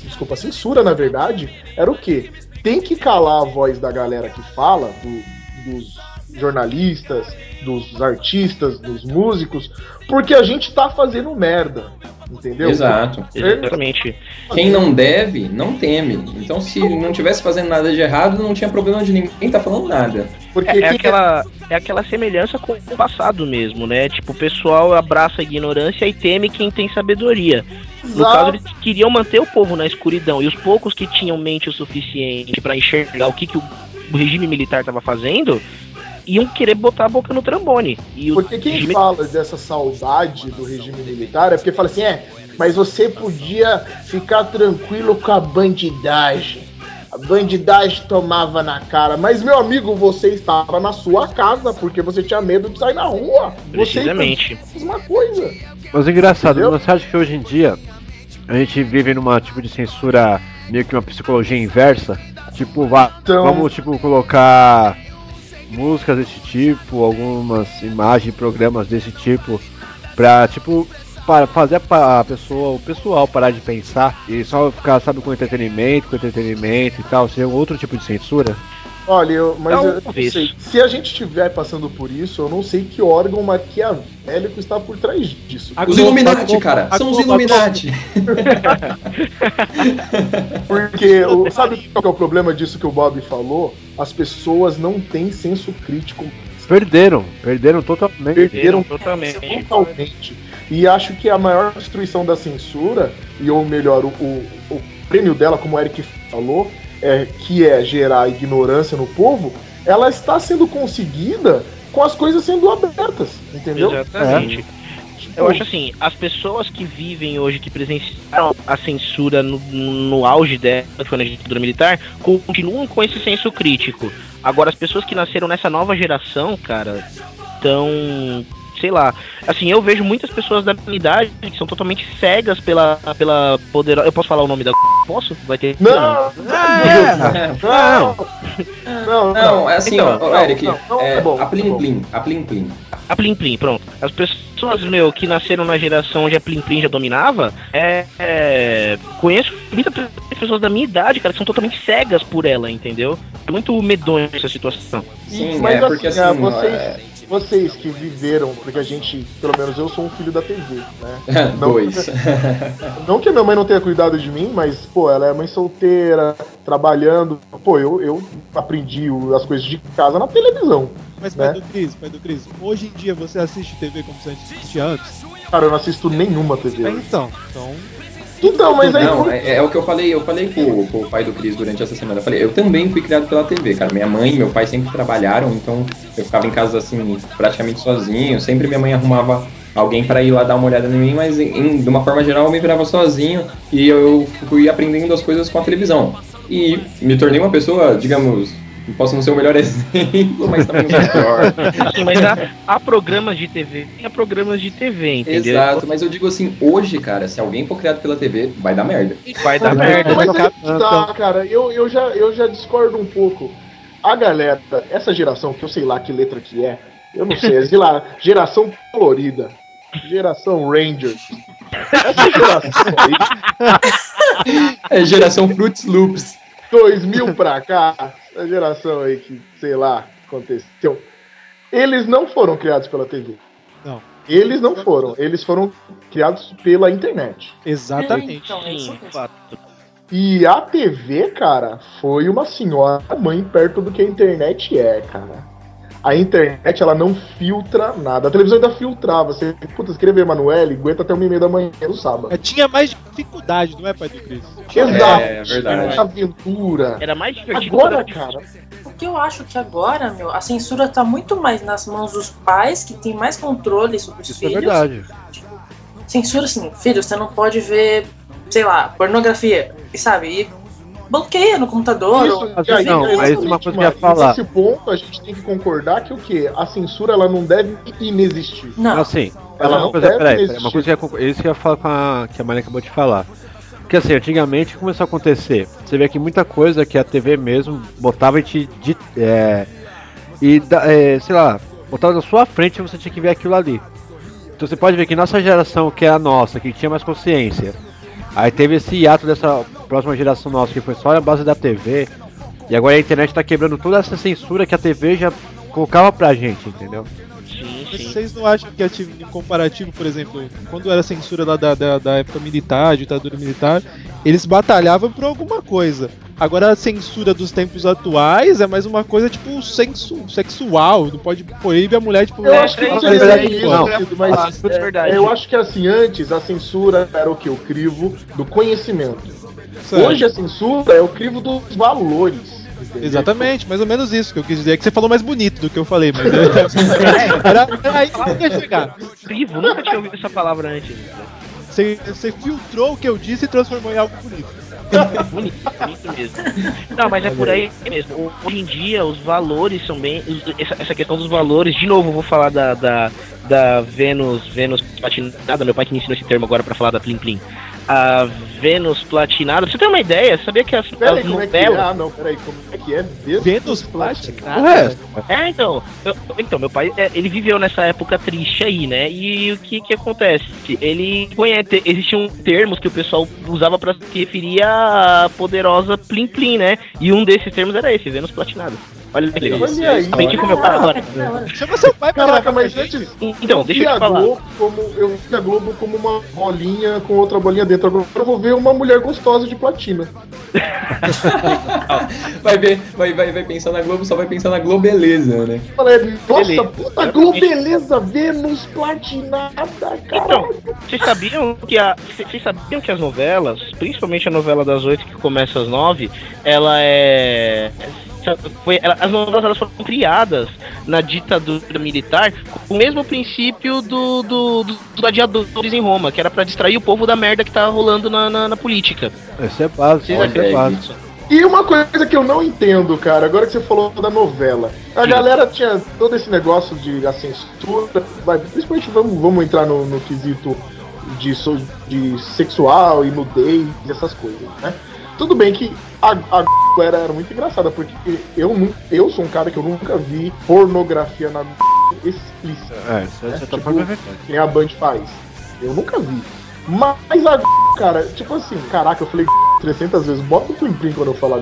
desculpa, a censura, na verdade, era o quê? Tem que calar a voz da galera que fala, do- dos jornalistas, dos artistas, dos músicos, porque a gente tá fazendo merda, entendeu? Exato. Exatamente. Quem não deve, não teme. Então, se não tivesse fazendo nada de errado, não tinha problema de ninguém tá falando nada. Porque É, é aquela, é aquela semelhança com o passado mesmo, né? Tipo, o pessoal abraça a ignorância e teme quem tem sabedoria. No Exato. caso, eles queriam manter o povo na escuridão. E os poucos que tinham mente o suficiente pra enxergar o que, que o, o regime militar estava fazendo, iam querer botar a boca no trambone. E Porque quem regime fala dessa saudade do regime militar é porque fala assim, é, mas você podia ficar tranquilo com a bandidagem. a bandidagem tomava na cara. Mas, meu amigo, você estava na sua casa porque você tinha medo de sair na rua. Precisamente. Você fez a mesma coisa. Mas engraçado, Entendeu? você acha que hoje em dia a gente vive numa tipo de censura meio que uma psicologia inversa? Tipo, vá, Então- vamos tipo colocar músicas desse tipo, algumas imagens, programas desse tipo, pra tipo para fazer a pessoa, o pessoal parar de pensar e só ficar, sabe, com entretenimento, com entretenimento e tal, seria um outro tipo de censura? Olha, eu, mas eu não Talvez. sei. Se a gente estiver passando por isso, eu não sei que órgão maquiavélico está por trás disso. A Os Illuminati, Globo- cara. a São os Globo- Illuminati. (laughs) Porque, o- sabe qual que é o problema disso que o Bob falou? As pessoas não têm senso crítico. Perderam, perderam totalmente. Perderam totalmente. totalmente. E acho que a maior destruição da censura, e ou melhor, o, o, o prêmio dela, como o Eric falou, é, que é gerar ignorância no povo, ela está sendo conseguida com as coisas sendo abertas, entendeu? Exatamente. Eu acho assim, as pessoas que vivem hoje, que presenciaram a censura no, no auge dela, que foi na ditadura militar, continuam com esse senso crítico. Agora, as pessoas que nasceram nessa nova geração, cara, estão. Sei lá. Assim, eu vejo muitas pessoas da minha idade que são totalmente cegas pela, pela poderosa. Eu posso falar o nome da. Posso? Vai ter. Não, Não, não, Não, é assim, Então, ó, não, Eric, não, não, é, tá bom, a tá Plim bom. Plim, a Plim Plim. A Plim Plim, pronto. As pessoas, meu, que nasceram na geração onde a Plim Plim já dominava, é, é, conheço muitas pessoas da minha idade, cara, que são totalmente cegas por ela, entendeu? É muito medonho essa situação. Sim, Mas é porque assim, assim, vocês, é, vocês que viveram, porque a gente, pelo menos eu sou um filho da TV, né? Não- dois. (laughs) Não que a minha mãe não tenha cuidado de mim, mas, pô, ela é mãe solteira, trabalhando. Pô, eu, eu aprendi o- as coisas de casa na televisão. Mas, pai né? do Cris, pai do Cris, hoje em dia você assiste TV como você assistia antes? Cara, eu não assisto nenhuma É, TV. então, então. Então, mas aí. Não, é, é o que eu falei, eu falei com, com o pai do Cris durante essa semana. Eu falei, eu também fui criado pela TV, cara. Minha mãe e meu pai sempre trabalharam, então eu ficava em casa assim, praticamente sozinho. Sempre minha mãe arrumava alguém pra ir lá dar uma olhada em mim, mas em- de uma forma geral eu me virava sozinho e eu fui aprendendo as coisas com a televisão. E me tornei uma pessoa, digamos, posso não ser o melhor (laughs) exemplo, mas também não o (laughs) pior. Assim, mas há, há programas de TV e há programas de TV, entendeu? Exato, mas eu digo assim, hoje, cara, se alguém for criado pela TV, vai dar merda. Vai dar Mas, merda. mas aí Então- tá, cara, eu, eu, já, eu já discordo um pouco. A galera, essa geração, que eu sei lá que letra que é, eu não sei, é, sei lá, geração colorida, geração Rangers. Essa geração aí, É geração Fruits Loops. 2000 pra cá, essa geração aí que, sei lá, aconteceu. Eles não foram criados pela TV. Não. Eles não foram. Eles foram criados pela internet. Exatamente. Então, é isso. E a TV, cara, foi uma senhora mãe perto do que a internet é, cara. A internet, ela não filtra nada. A televisão ainda filtrava. Você, puta, escrever Emanuele, aguenta até uma e meia da manhã no sábado. É, tinha mais dificuldade, não é, pai do Cris? Exato. É, verdade. Tinha Aventura. Era mais divertido. Agora, cara, Porque eu acho que agora, meu, a censura tá muito mais nas mãos dos pais, que tem mais controle sobre os Isso é filhos. verdade. Censura assim, filho, você não pode ver, sei lá, pornografia, e sabe? E bloqueia no computador. Isso, ou- aí, não, mas exatamente, uma coisa que eu ia falar. Nesse ponto, a gente tem que concordar que o quê? A censura, ela não deve inexistir. Não, Assim, Ela uma não coisa, deve peraí, peraí, existir. uma coisa que eu isso que eu ia falar com a, que a Maria acabou de falar. Porque assim, antigamente começou a acontecer. Você vê que muita coisa que a TV mesmo botava e te. de- é, e é, sei lá, botava na sua frente e você tinha que ver aquilo ali. Então você pode ver que nossa geração, que é a nossa, que tinha mais consciência, aí teve esse hiato dessa próxima geração nossa, que foi só na base da TV, e agora a internet tá quebrando toda essa censura que a TV já colocava pra gente, entendeu? Sim, sim. vocês não acham que ati- em comparativo, por exemplo, quando era censura lá da, da, da época militar, ditadura militar, eles batalhavam por alguma coisa. Agora a censura dos tempos atuais é mais uma coisa tipo sensu, sexual, não pode proíbe a mulher tipo Eu acho que é, é, é, é, não. mas É verdade. eu acho que assim, antes a censura era o que? O crivo do conhecimento. certo. Hoje a censura é o crivo dos valores. entendeu? Exatamente, mais ou menos isso que eu quis dizer. É que você falou mais bonito do que eu falei, mas (laughs) era, era aí que eu queria chegar. Vivo, nunca tinha ouvido essa palavra antes. Você, você filtrou o que eu disse e transformou em algo bonito. Bonito, mesmo. Não, mas é por aí mesmo. Hoje em dia os valores são bem. Essa, essa questão dos valores, de novo, vou falar da, da, da Vênus, Vênus platinada, meu pai que me ensinou esse termo agora pra falar da Plim Plim. A Vênus platinada, você ter uma ideia, sabia que as, Peraí, as é que é? novelas. Ah, não, peraí, como é que é? Vênus, Vênus platinada. É, então, eu- então, meu pai, é, ele viveu nessa época triste aí, né? E o que que acontece? Ele conhece, existiam termos que o pessoal usava pra se referir à poderosa Plim Plim, né? E um desses termos era esse, Vênus platinado. Olha que legal. Olha aí. Aprendi com meu pai agora. Chama seu pai pra Caraca, gravar mas gente. antes. Então, deixa eu te falar. Globo como, eu vi a Globo como uma bolinha com outra bolinha dentro. Agora eu vou ver uma mulher gostosa de platina. (laughs) Vai ver, vai, vai, vai pensar na Globo, só vai pensar na Globeleza, né? Nossa, Beleza. puta, Globeleza, Vênus platinada, cara. Então, vocês sabiam que a, vocês sabiam que as novelas, principalmente a novela das oito que começa às nove, ela é foi, ela- as novelas elas foram criadas na ditadura militar com o mesmo princípio do, do, do- dos gladiadores em Roma, que era pra distrair o povo da merda que tá rolando na, na, na política. Esse é básico, esse é básico. E uma coisa que eu não entendo, cara, agora que você falou da novela. A Sim. galera tinha todo esse negócio de a censura, vai, principalmente vamos, vamos entrar no, no quesito de, de sexual e nudez, essas coisas, né? Tudo bem que a, a era, era muito engraçada, porque eu, eu sou um cara que eu nunca vi pornografia na explícita, É, isso é certa tipo, forma é verdade. que nem a Band faz. Eu nunca vi. Mas a cara, tipo assim, caraca, eu falei 300 vezes, bota o Plim Plim quando eu falar?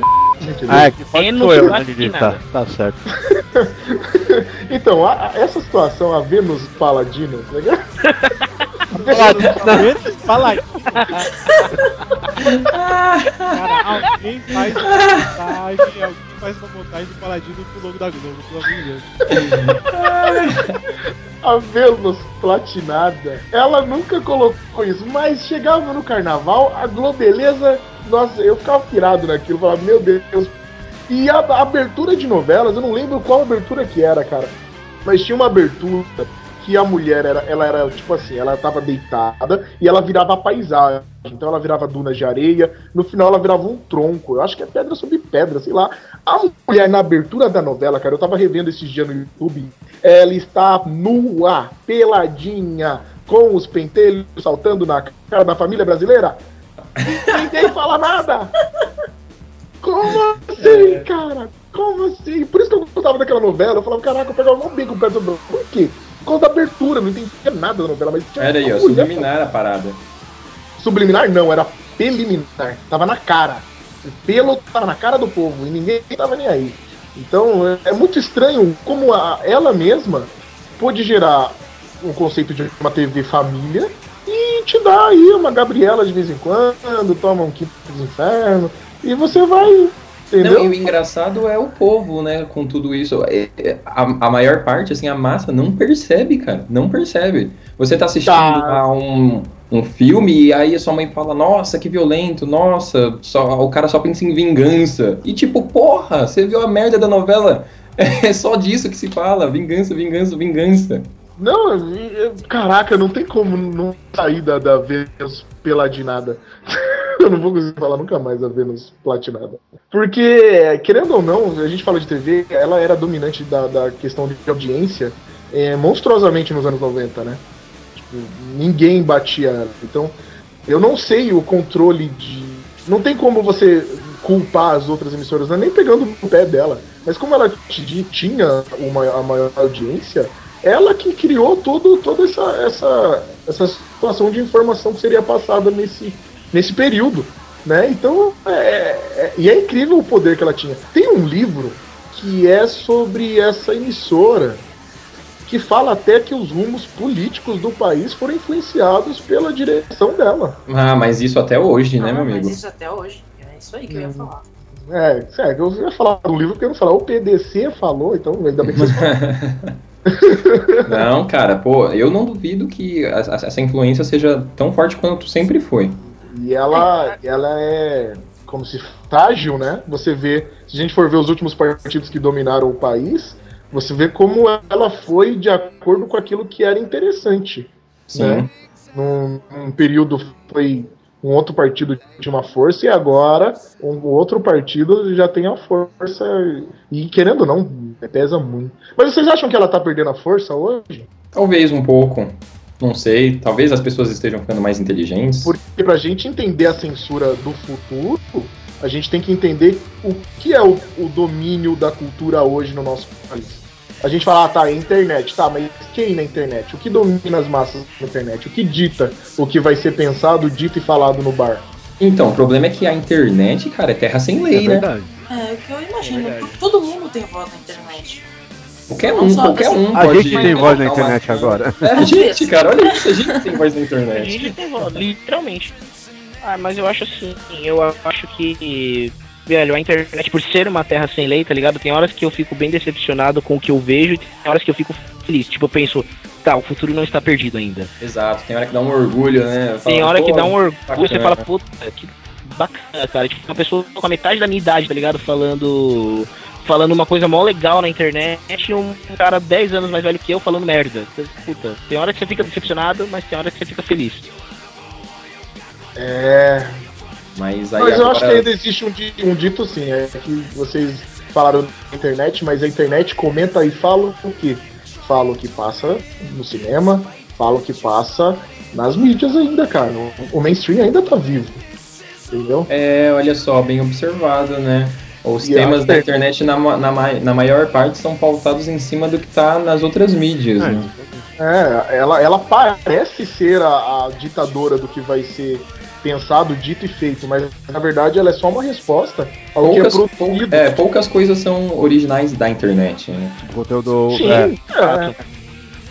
Ah, é que pode Vênus sou eu, né? Tá, tá certo. (laughs) Então, a- a- essa situação, a Vênus Paladina, tá ligado? (laughs) Fala aí. (laughs) Cara, alguém faz uma montagem, do Paladino pro logo da Globo, pelo amor de Deus. A Vênus Platinada, ela nunca colocou isso, mas chegava no carnaval, a Globeleza, nossa, eu ficava pirado naquilo, falava, meu Deus. E a, a abertura de novelas, eu não lembro qual abertura que era, cara, mas tinha uma abertura que a mulher era, ela era tipo assim, ela tava deitada e ela virava a paisagem. Então ela virava dunas de areia, no final ela virava um tronco. Eu acho que é pedra sobre pedra, sei lá. A mulher na abertura da novela, cara, eu tava revendo esses dias no YouTube, ela está nua, peladinha, com os pentelhos saltando na cara da família brasileira. Ninguém fala nada. Como assim, cara? Como assim? Por isso que eu gostava daquela novela. Eu falava, caraca, eu pegava um bico perto do Por quê? Por causa da abertura, não entendia nada da novela, mas tinha Era aí, ó, subliminar a parada. Subliminar não, era preliminar. Tava na cara. O pelo tava na cara do povo e ninguém tava nem aí. Então é, é muito estranho como a- ela mesma pôde gerar um conceito de uma TV família e te dá aí uma Gabriela de vez em quando, toma um quinto dos infernos e você vai. Entendeu? Não, e o engraçado é o povo, né, com tudo isso. É- é- A, a maior parte, assim, a massa não percebe, cara. Não percebe. Você tá assistindo Tá. a um, um filme e aí a sua mãe fala, nossa, que violento, nossa, só, o cara só pensa em vingança. E tipo, porra, você viu a merda da novela? (laughs) É só disso que se fala, vingança, vingança, vingança. Não, eu- eu- caraca, não tem como não sair da, da Vênus peladinada. (laughs) eu não vou conseguir falar nunca mais da Vênus platinada. Porque, querendo ou não, a gente fala de TV, ela era dominante da, da questão de audiência é, monstruosamente nos anos 90, né? Tipo, ninguém batia ela. Então, eu não sei o controle de. Não tem como você culpar as outras emissoras, não é nem pegando no pé dela. Mas como ela ti- tinha uma, a maior audiência, ela que criou todo, toda essa, essa, essa situação de informação que seria passada nesse, nesse período. Né? Então, é, é- e é incrível o poder que ela tinha. Tem um livro que é sobre essa emissora, que fala até que os rumos políticos do país foram influenciados pela direção dela. Ah, mas isso até hoje, né, Ah, meu Mas amigo? isso até hoje. É isso aí que eu ia falar. É, sério, eu ia falar do livro porque eu não falar, o PDC falou, então ainda bem que vocês. (laughs) Não, cara, pô, eu não duvido que a- a- essa influência seja tão forte quanto sempre foi. E ela, ela é como se frágil, né? Você vê, se a gente for ver os últimos partidos que dominaram o país, você vê como ela foi de acordo com aquilo que era interessante. Sim. Né? Num, num período foi um outro partido tinha uma força e agora um outro partido já tem a força. E querendo ou não, pesa muito. Mas vocês acham que ela tá perdendo a força hoje? Talvez um pouco. Não sei. Talvez as pessoas estejam ficando mais inteligentes. Porque pra gente entender a censura do futuro, a gente tem que entender o que é o, o domínio da cultura hoje no nosso país. A gente fala, ah, tá, é internet, tá, mas quem na internet? O que domina as massas na internet? O que dita o que vai ser pensado, dito e falado no bar? Então, o problema é que a internet, cara, é terra sem lei, né? verdade. É, que eu imagino, verdade. todo mundo tem voz na internet. Qualquer um, qualquer um A gente tem voz na internet agora. É, a gente, cara, olha isso, a gente tem voz na A internet. gente tem voz, literalmente. Ah, mas eu acho assim, eu acho que. Velho, a internet, por ser uma terra sem lei, tá ligado? Tem horas que eu fico bem decepcionado com o que eu vejo e tem horas que eu fico feliz. Tipo, eu penso, tá, o futuro não está perdido ainda. Exato, tem hora que dá um orgulho, né? Tem hora que dá um orgulho, você bacana. fala, puta, que bacana, cara. Tipo, uma pessoa com a metade da minha idade, tá ligado? Falando. Falando uma coisa mó legal na internet e um cara 10 anos mais velho que eu falando merda. Puta, tem hora que você fica decepcionado, mas tem hora que você fica feliz. É. Mas aí Mas eu agora... acho que ainda existe um, di- um dito sim, é que vocês falaram na internet, mas a internet comenta e fala o quê? Fala o que passa no cinema, fala o que passa nas mídias ainda, cara. O, o mainstream ainda tá vivo. Entendeu? É, olha só, bem observado, né? Os E temas da internet, na, na, na maior parte, são pautados em cima do que tá nas outras mídias, É. né? É, ela, ela parece ser a, a ditadora do que vai ser pensado, dito e feito, mas na verdade ela é só uma resposta ao Poucas, que é produzido. é, poucas coisas são originais da internet, né? Conteúdo. Sim, É, é.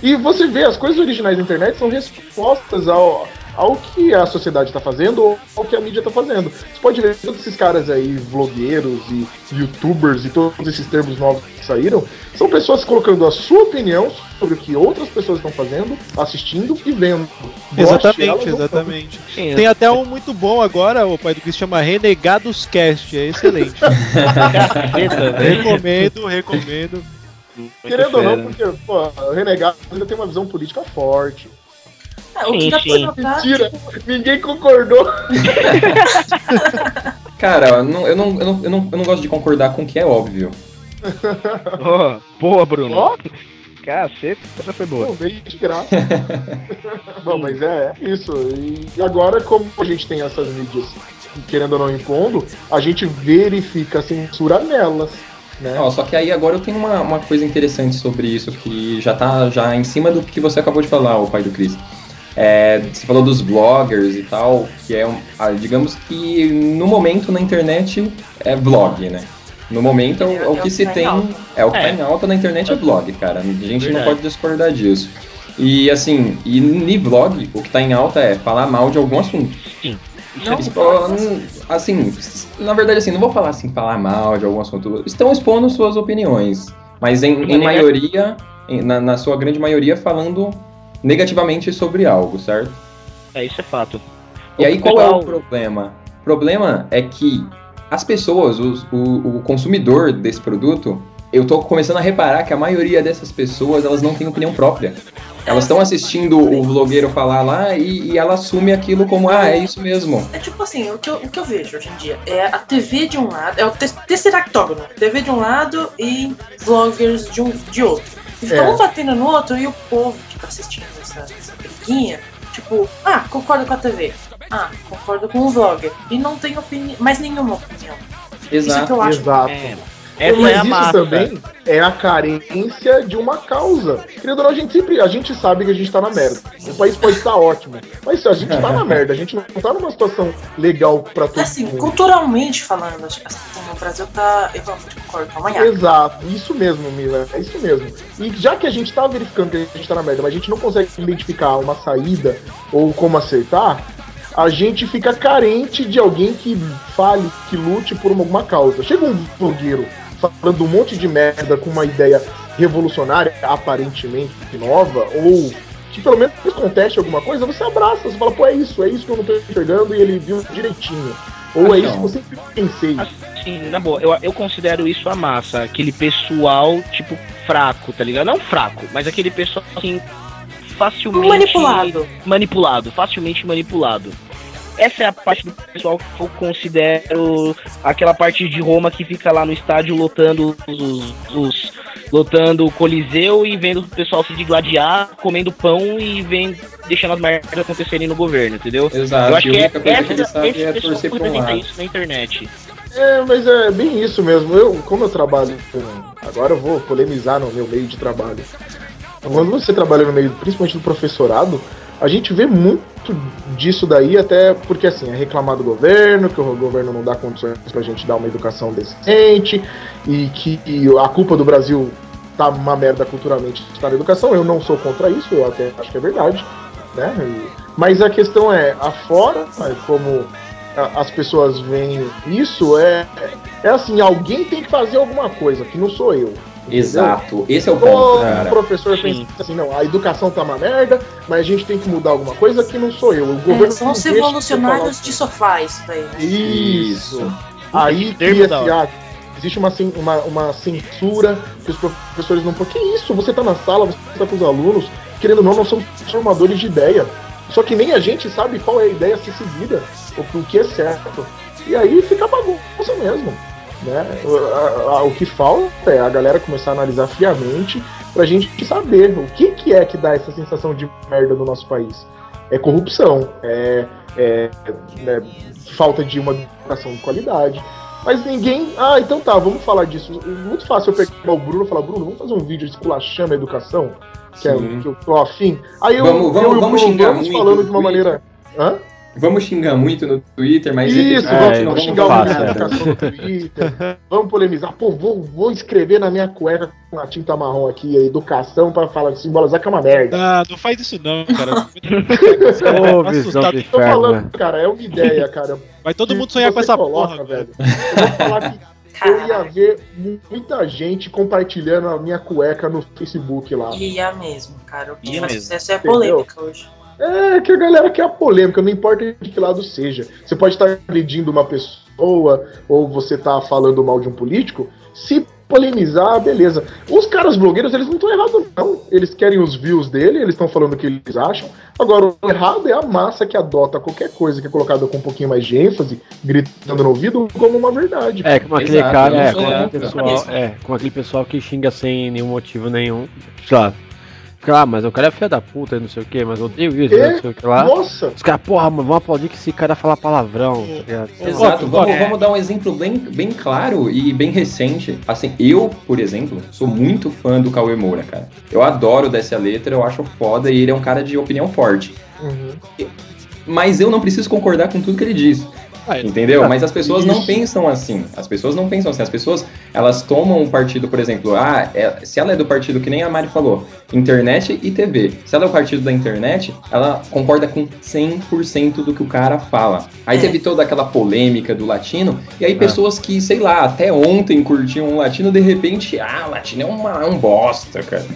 E você vê, as coisas originais da internet são respostas ao, ao que a sociedade está fazendo ou ao que a mídia está fazendo. Você pode ver todos esses caras aí, vlogueiros e youtubers e todos esses termos novos que saíram, são pessoas colocando a sua opinião sobre o que outras pessoas estão fazendo, assistindo e vendo. Goste Exatamente, exatamente. Tem até um muito bom agora, o pai do Chris chama Renegados Cast, é excelente. (laughs) recomendo, recomendo. Querendo ou não, porque pô, o Renegado ainda tem uma visão política forte. É, o que Sim, dá sim. pra notar, Mentira, ninguém concordou. (laughs) Cara, eu não, eu, não, eu, não, eu, não, eu não gosto de concordar com o que é óbvio. (laughs) Ó, boa, Bruno. Ó, Caceta, essa foi boa. Não, veio de graça. (laughs) Bom, mas é isso. E agora, como a gente tem essas mídias, querendo ou não impondo, a gente verifica a censura nelas. Né? Só que aí agora eu tenho uma, uma coisa interessante sobre isso que já tá já em cima do que você acabou de falar, o pai do Chris. É, você falou dos bloggers e tal, que é, um, ah, digamos que no momento na internet é vlog, né? No momento é o, é o É que se tá tem, é o que tá É. em alta na internet é vlog, cara. A gente não Verdade. pode discordar disso. E assim, e no vlog, o que tá em alta é falar mal de algum assunto. Sim. Não, Expo- assim, na verdade, assim, não vou falar assim, falar mal de algum assunto. Estão expondo suas opiniões, mas em, em maioria, em- na, na sua grande maioria, falando negativamente sobre algo, certo? É, isso é fato. E aí, O qual é o problema? O problema é que as pessoas, os- o, o consumidor desse produto, eu tô começando a reparar que a maioria dessas pessoas, elas não têm opinião própria. Elas estão assistindo o vlogueiro falar lá e, e ela assume aquilo como, ah, é isso mesmo. É tipo assim, o que, eu, o que eu vejo hoje em dia é a TV de um lado, é o te- tesseractógono, TV de um lado e vloggers de, um, de outro. E fica É. um batendo no outro e o povo que tá assistindo essa, essa briguinha, tipo, ah, concordo com a TV. Ah, concordo com o vlogger. E não tem opini mais nenhuma opinião. Isso que Exato. eu acho. Exato. É, essa Mas é a isso massa. também é a carência de uma causa. Querendo ou não, a gente sempre a gente sabe que a gente tá na merda. O país pode estar ótimo. Mas se a gente tá na merda, a gente não tá numa situação legal pra todo Assim, mundo. culturalmente falando, acho que assim, o Brasil tá. Concordo com amanhã. Exato, isso mesmo, Mila, é isso mesmo. E já que a gente tá verificando que a gente tá na merda, mas a gente não consegue identificar uma saída ou como acertar, a gente fica carente de alguém que fale, que lute por uma, alguma causa. Chega um blogueiro falando um monte de merda com uma ideia revolucionária, aparentemente nova, ou que pelo menos conteste alguma coisa, você abraça, você fala, pô, é isso, é isso que eu não tô enxergando e ele viu direitinho. Ou é Então. isso que sempre pensei. Assim, na boa, eu, eu considero isso a massa. Aquele pessoal, tipo, fraco, tá ligado? Não fraco, mas aquele pessoal, assim, facilmente... Manipulado. Manipulado, facilmente manipulado. Essa é a parte do pessoal que eu considero aquela parte de Roma que fica lá no estádio lotando os, os lotando o Coliseu e vendo o pessoal se digladiar, comendo pão e vendo, deixando as merdas acontecerem no governo, entendeu? Exato. Eu acho que é, que essa, sabe esse é pessoal um representa isso na internet. É, mas é bem isso mesmo. Eu, como eu trabalho, agora eu vou polemizar no meu meio de trabalho. Quando você trabalha no meio, principalmente do professorado, a gente vê muito disso daí, até porque assim, é reclamar do governo, que o governo não dá condições pra gente dar uma educação decente, e que e a culpa do Brasil tá uma merda culturalmente está na educação. Eu não sou contra isso, eu até acho que é verdade, né? E- mas a questão é, afora, sabe, como a- as pessoas veem isso, é, é assim, alguém tem que fazer alguma coisa, que não sou eu. Entendeu? Exato, esse é o Todo ponto, cara. professor Sim. pensa assim, não, a educação tá uma merda, mas a gente tem que mudar alguma coisa que não sou eu. O É, governo são não os revolucionários de sofá, isso daí. né? Isso. Aí cria existe uma, uma, uma censura que os professores não. Que isso? Você tá na sala, você tá com os alunos, querendo ou não, nós somos formadores de ideia. Só que nem a gente sabe qual é a ideia a ser seguida, ou o que é certo. E aí fica bagunça mesmo. Né? O, a- a- o que falta é a galera começar a analisar friamente pra gente saber o que, que é que dá essa sensação de merda no nosso país. É corrupção, é, é, né, falta de uma educação de qualidade. Mas ninguém. Ah, então tá, vamos falar disso. Muito fácil eu pegar o Bruno e falar, Bruno, vamos fazer um vídeo esculachando a educação, que é Sim. o que eu tô afim. Aí eu, Vamos- eu vamos- e o vamos vamos falando de uma maneira. Hã? Vamos xingar muito no Twitter, mas Isso, é, vamos, não vamos é xingar o fácil, Bruno é. na educação no Twitter. vamos polemizar. Pô, vou, vou escrever na minha cueca com a tinta marrom aqui, a educação, pra falar de simbolizar que é uma merda. Ah, não faz isso não, cara. Ô, visão de Tô inferno, falando, né? cara, é uma ideia, cara. Vai todo mundo sonhar com essa coloca, porra, velho. Eu vou falar que eu ia ver muita gente compartilhando a minha cueca no Facebook lá. ia mesmo, cara. O que Ia faz mesmo. sucesso é a polêmica hoje. É que a galera quer a polêmica, não importa de que lado seja. Você pode estar agredindo uma pessoa ou você tá falando mal de um político. Se polemizar, beleza. Os caras blogueiros, eles não estão errados, não. Eles querem os views dele, eles estão falando o que eles acham. Agora, o errado é a massa que adota qualquer coisa que é colocada com um pouquinho mais de ênfase, gritando no ouvido, como uma verdade. É, como aquele Exato, cara, é, sou como aquele contra. pessoal, é, como aquele pessoal que xinga sem nenhum motivo nenhum. Sei lá. Lá, mas o cara é filho da puta e não sei o que, mas eu odeio isso, É? não sei o que lá. Nossa! Os caras, porra, mano, vamos aplaudir que esse cara fala palavrão, tá ligado? Exato, vamos, vamos dar um exemplo bem, bem claro e bem recente. Assim, eu, por exemplo, sou muito fã do Cauê Moura, cara. Eu adoro dessa letra, eu acho foda e ele é um cara de opinião forte. Uhum. Mas eu não preciso concordar com tudo que ele diz. Ah. Entendeu? Mas as pessoas não pensam assim. As pessoas não pensam assim. As pessoas, elas tomam um partido, por exemplo, ah, é- se ela é do partido que nem a Mari falou, internet e TV. Se ela é o partido da internet, ela concorda com 100% do que o cara fala. Aí É. teve toda aquela polêmica do latino, e aí pessoas que, sei lá, até ontem curtiam um latino, de repente, ah, o latino é, uma, é um bosta, cara.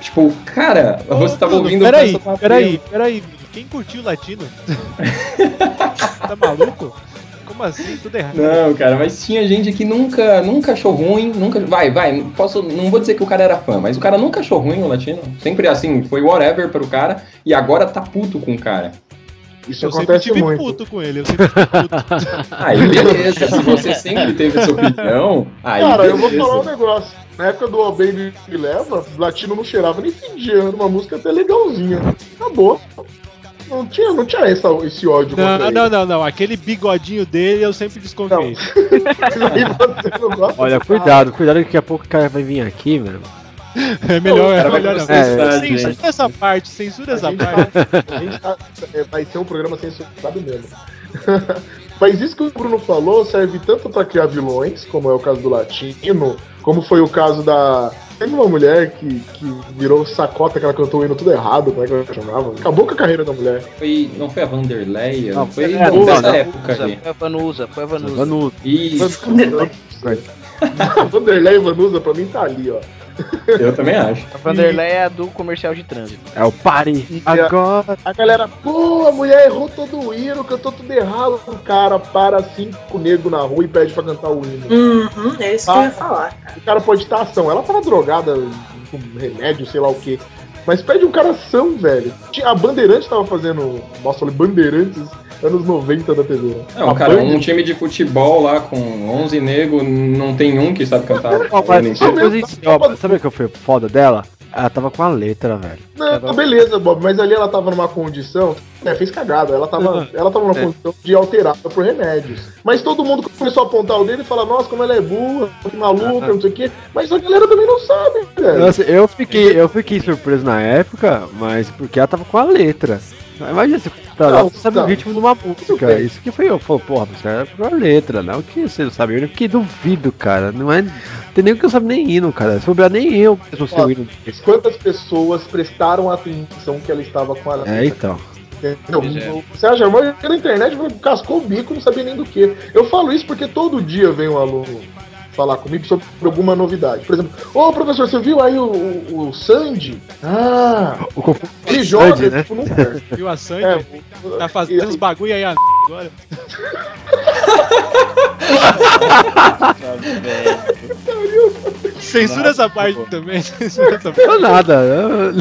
Tipo, cara, Ô, você tava ouvindo Peraí, tua peraí, peraí. Quem curtiu latino? (laughs) tá maluco? Como assim? Tudo errado. Não, cara, mas tinha gente que nunca, nunca achou ruim, nunca. Vai, vai, não posso, não vou dizer que o cara era fã, mas o cara nunca achou ruim o latino. Sempre assim, foi whatever pro cara e agora tá puto com o cara. Isso Eu sempre acontece tive muito. puto com ele. Eu sempre tive puto. (laughs) Aí beleza, se você sempre teve essa opinião, aí Cara, eu vou beleza. falar um negócio. Na época do Oh Baby Me Leva, latino não cheirava nem fedia, era uma música até legalzinha. Acabou. Não tinha, não tinha essa, esse ódio contra Não, ele. não, não, não. Aquele bigodinho dele eu sempre desconfiei. (laughs) Não Olha, cuidado, cuidado que daqui a pouco o cara vai vir aqui, mano. É melhor, é melhor não. processar, gente. Censura essa parte, censura essa parte. tá- a gente tá- é, vai ser um programa censurado mesmo. (laughs) Mas isso que o Bruno falou serve tanto pra criar vilões, como é o caso do Latino, como foi o caso da. Teve uma mulher que, que virou sacota, que ela cantou o hino tudo errado, como é que ela chamava? Acabou com a carreira da mulher. Foi, não foi a Vanderleia? Não, foi é, não, dessa época Vanusa, foi a Vanusa, foi a Vanusa. Vanusa. Isso, (laughs) Vanderlei e Vanusa pra mim tá ali, ó. Eu também acho. A Vanderlei é a do comercial de trânsito. É o pare. A- Agora. A galera, pô, a mulher errou todo o hino, cantou tudo errado. O cara para cinco negros na rua e pede pra cantar o hino. Uhum, é isso que eu ia falar. O cara pode estar ação. Ela tava drogada com remédio, sei lá o que. Mas pede um cara ação, velho. A Bandeirante tava fazendo. Nossa, falei Bandeirantes. Anos 90 da TV. né? Não, A cara, Band- um time de futebol lá com 11 negros, não tem um que sabe cantar. (laughs) Ó, mas sabe, o que foi foda dela? Ela tava com a letra, velho. Não, beleza, Bob, mas ali ela tava numa condição. É, fez cagada. Ela tava, ela tava numa É. condição de alterada por remédios. Mas todo mundo começou a apontar o dedo e falar, nossa, como ela é burra, que maluca, não sei o quê. Mas a galera também não sabe, velho. Nossa, eu fiquei, eu fiquei surpreso na época, mas porque ela tava com a letra. Imagina se tá lá, Não, você sabe o ritmo de uma música. bem. Isso que foi eu. Falei, porra, você era a letra, não que você não sabe. Eu fiquei duvido, cara. Não é. Tem nem que eu sabe nem hino, cara. Se souber nem eu, eu sei o hino. Quantas pessoas prestaram atenção que ela estava com a letra? É, então. Entendeu? É. Você acha, mas na internet cascou o bico, não sabia nem do que. Eu falo isso porque todo dia vem um aluno falar comigo sobre alguma novidade. Por exemplo, ô professor, você viu aí o, o, o Sandy? Ah, O ele joga, Sandy, né? tipo, não perde. (laughs) Viu a Sandy? É, tá fazendo uns bagulho aí a agora. (laughs) Censura essa parte também. (laughs) Censura essa parte. Não, nada.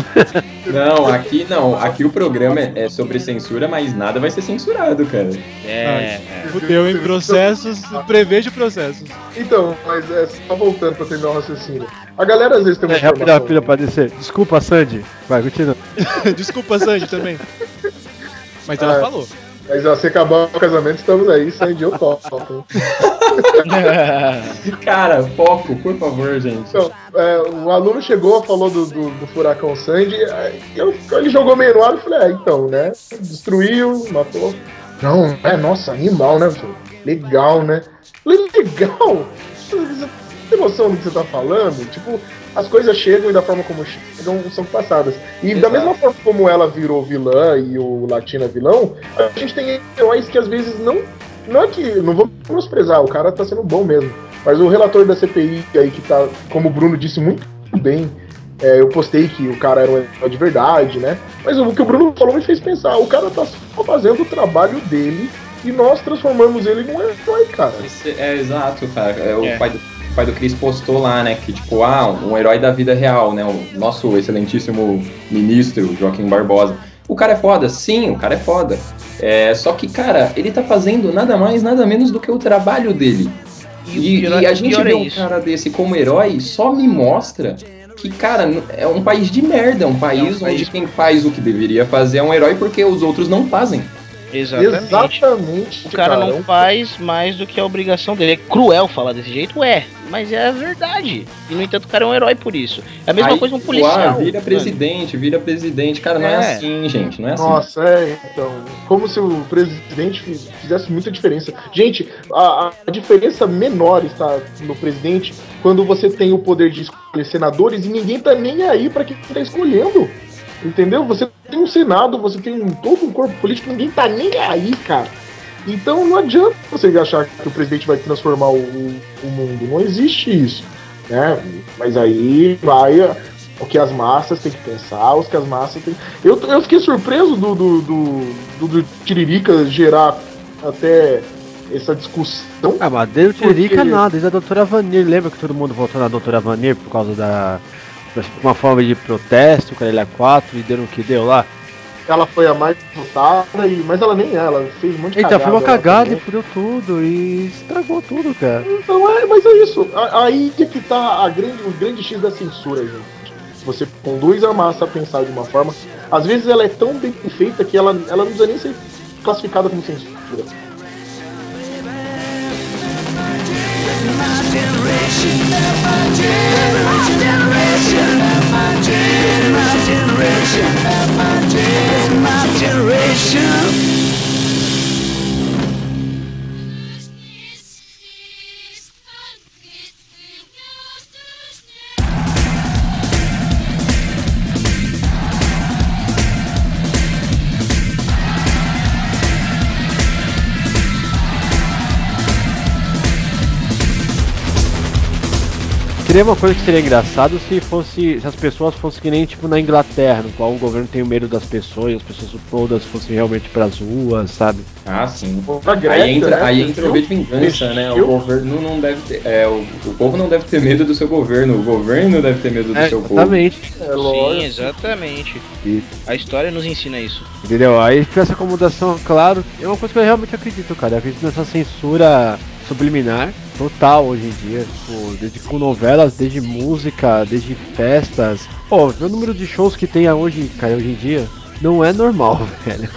Não, aqui não. Aqui o programa é é sobre censura, mas nada vai ser censurado, cara. É, Fudeu em processos, prevejo processos. Então, mas é, só voltando pra terminar o raciocínio. A galera às vezes tem uma É, rápido, informação- rápido pra descer. Desculpa, Sandy. Vai, continua. (laughs) Desculpa, Sandy, também. Mas ela É. falou. Mas ó, se acabar o casamento, estamos aí, Sandy, eu topo. Cara, foco, por favor, gente. Então, é, o aluno chegou, falou do, do, do furacão Sandy, eu, ele jogou meio no ar e falei, é, então, né? Destruiu, matou. Não, é, nossa, animal, né? filho? Legal, né? Falei, Legal? Você tem noção do que você tá falando? Tipo, as coisas chegam e da forma como chegam são passadas. E da Exato. mesma forma como ela virou vilã e o Latino é vilão, a gente tem heróis que às vezes não. Não é que. Não vou menosprezar, o cara tá sendo bom mesmo. Mas o relator da CPI aí que tá, como o Bruno disse muito bem, é, eu postei que o cara era um herói de verdade, né? Mas o que o Bruno falou me fez pensar, o cara tá só fazendo o trabalho dele e nós transformamos ele num herói, cara. Esse- é exato, cara. É, o, É. Pai do, o pai do Chris postou lá, né? Que tipo, ah, um herói da vida real, né? O nosso excelentíssimo ministro, Joaquim Barbosa. O cara é foda, sim, o cara é foda. É, só que, cara, ele tá fazendo nada mais, nada menos do que o trabalho dele. E E, pior- e a o gente pior vê é um cara desse como herói só me mostra que, cara, é um país de merda, é um país país- onde quem faz o que deveria fazer é um herói porque os outros não fazem. Exatamente. Exatamente. O cara é não um- faz mais do que a obrigação dele. É cruel falar desse jeito? É, mas é a verdade. E no entanto, o cara é um herói por isso. É a mesma Aí, coisa um policial. Ah, vira mano. presidente, vira presidente. Cara, não é, É. assim, gente, não é assim. Nossa, é, então. Como se o presidente fiz- fizesse muita diferença. Gente, a, a diferença menor está no presidente quando você tem o poder de escolher senadores e ninguém tá nem aí pra quem tá escolhendo. Entendeu? Você tem um Senado, você tem um- todo um corpo político, ninguém tá nem aí, cara. Então não adianta você achar que o presidente vai transformar o, o mundo. Não existe isso. Né? Mas aí vai o que as massas têm que pensar, os que as massas têm. Eu, eu fiquei surpreso do, do, do, do, do Tiririca gerar até essa discussão. Ah, mas deu tiririca Porque- nada, desde a doutora Vanir. Lembra que todo mundo votou na doutora Vanir por causa da. Uma forma de protesto, com a 4 e deu no que deu lá? ela foi a mais disputada e, mas ela nem é, ela fez um Eita, cagada. foi uma cagada e furou tudo e estragou tudo, cara. Então, é, mas é isso. Aí que, é que tá a grande, o grande X da censura, gente. Você conduz a massa a pensar de uma forma. Às vezes ela é tão bem feita que ela, ela não precisa nem ser classificada como censura. My generation, my generation. generation, my generation, my generation. Seria uma coisa que seria engraçado se fosse. Se as pessoas fossem que nem tipo na Inglaterra, no qual o governo tem o medo das pessoas e as pessoas todas fossem realmente pras ruas, sabe? Ah, sim. Greta, Aí entra, né, aí entra o V de vingança, né? O governo não deve ter. É, o, o povo não deve ter medo do seu governo, o governo deve ter medo do É, seu povo. exatamente. É Sim, exatamente. Isso. A história nos ensina isso. Entendeu? Aí fica essa acomodação, claro, é uma coisa que eu realmente acredito, cara. Eu acredito nessa censura subliminar total hoje em dia, tipo, desde com novelas, desde música, desde festas. Pô, vê o número de shows que tem hoje, cara, hoje em dia, não é normal, (laughs) velho.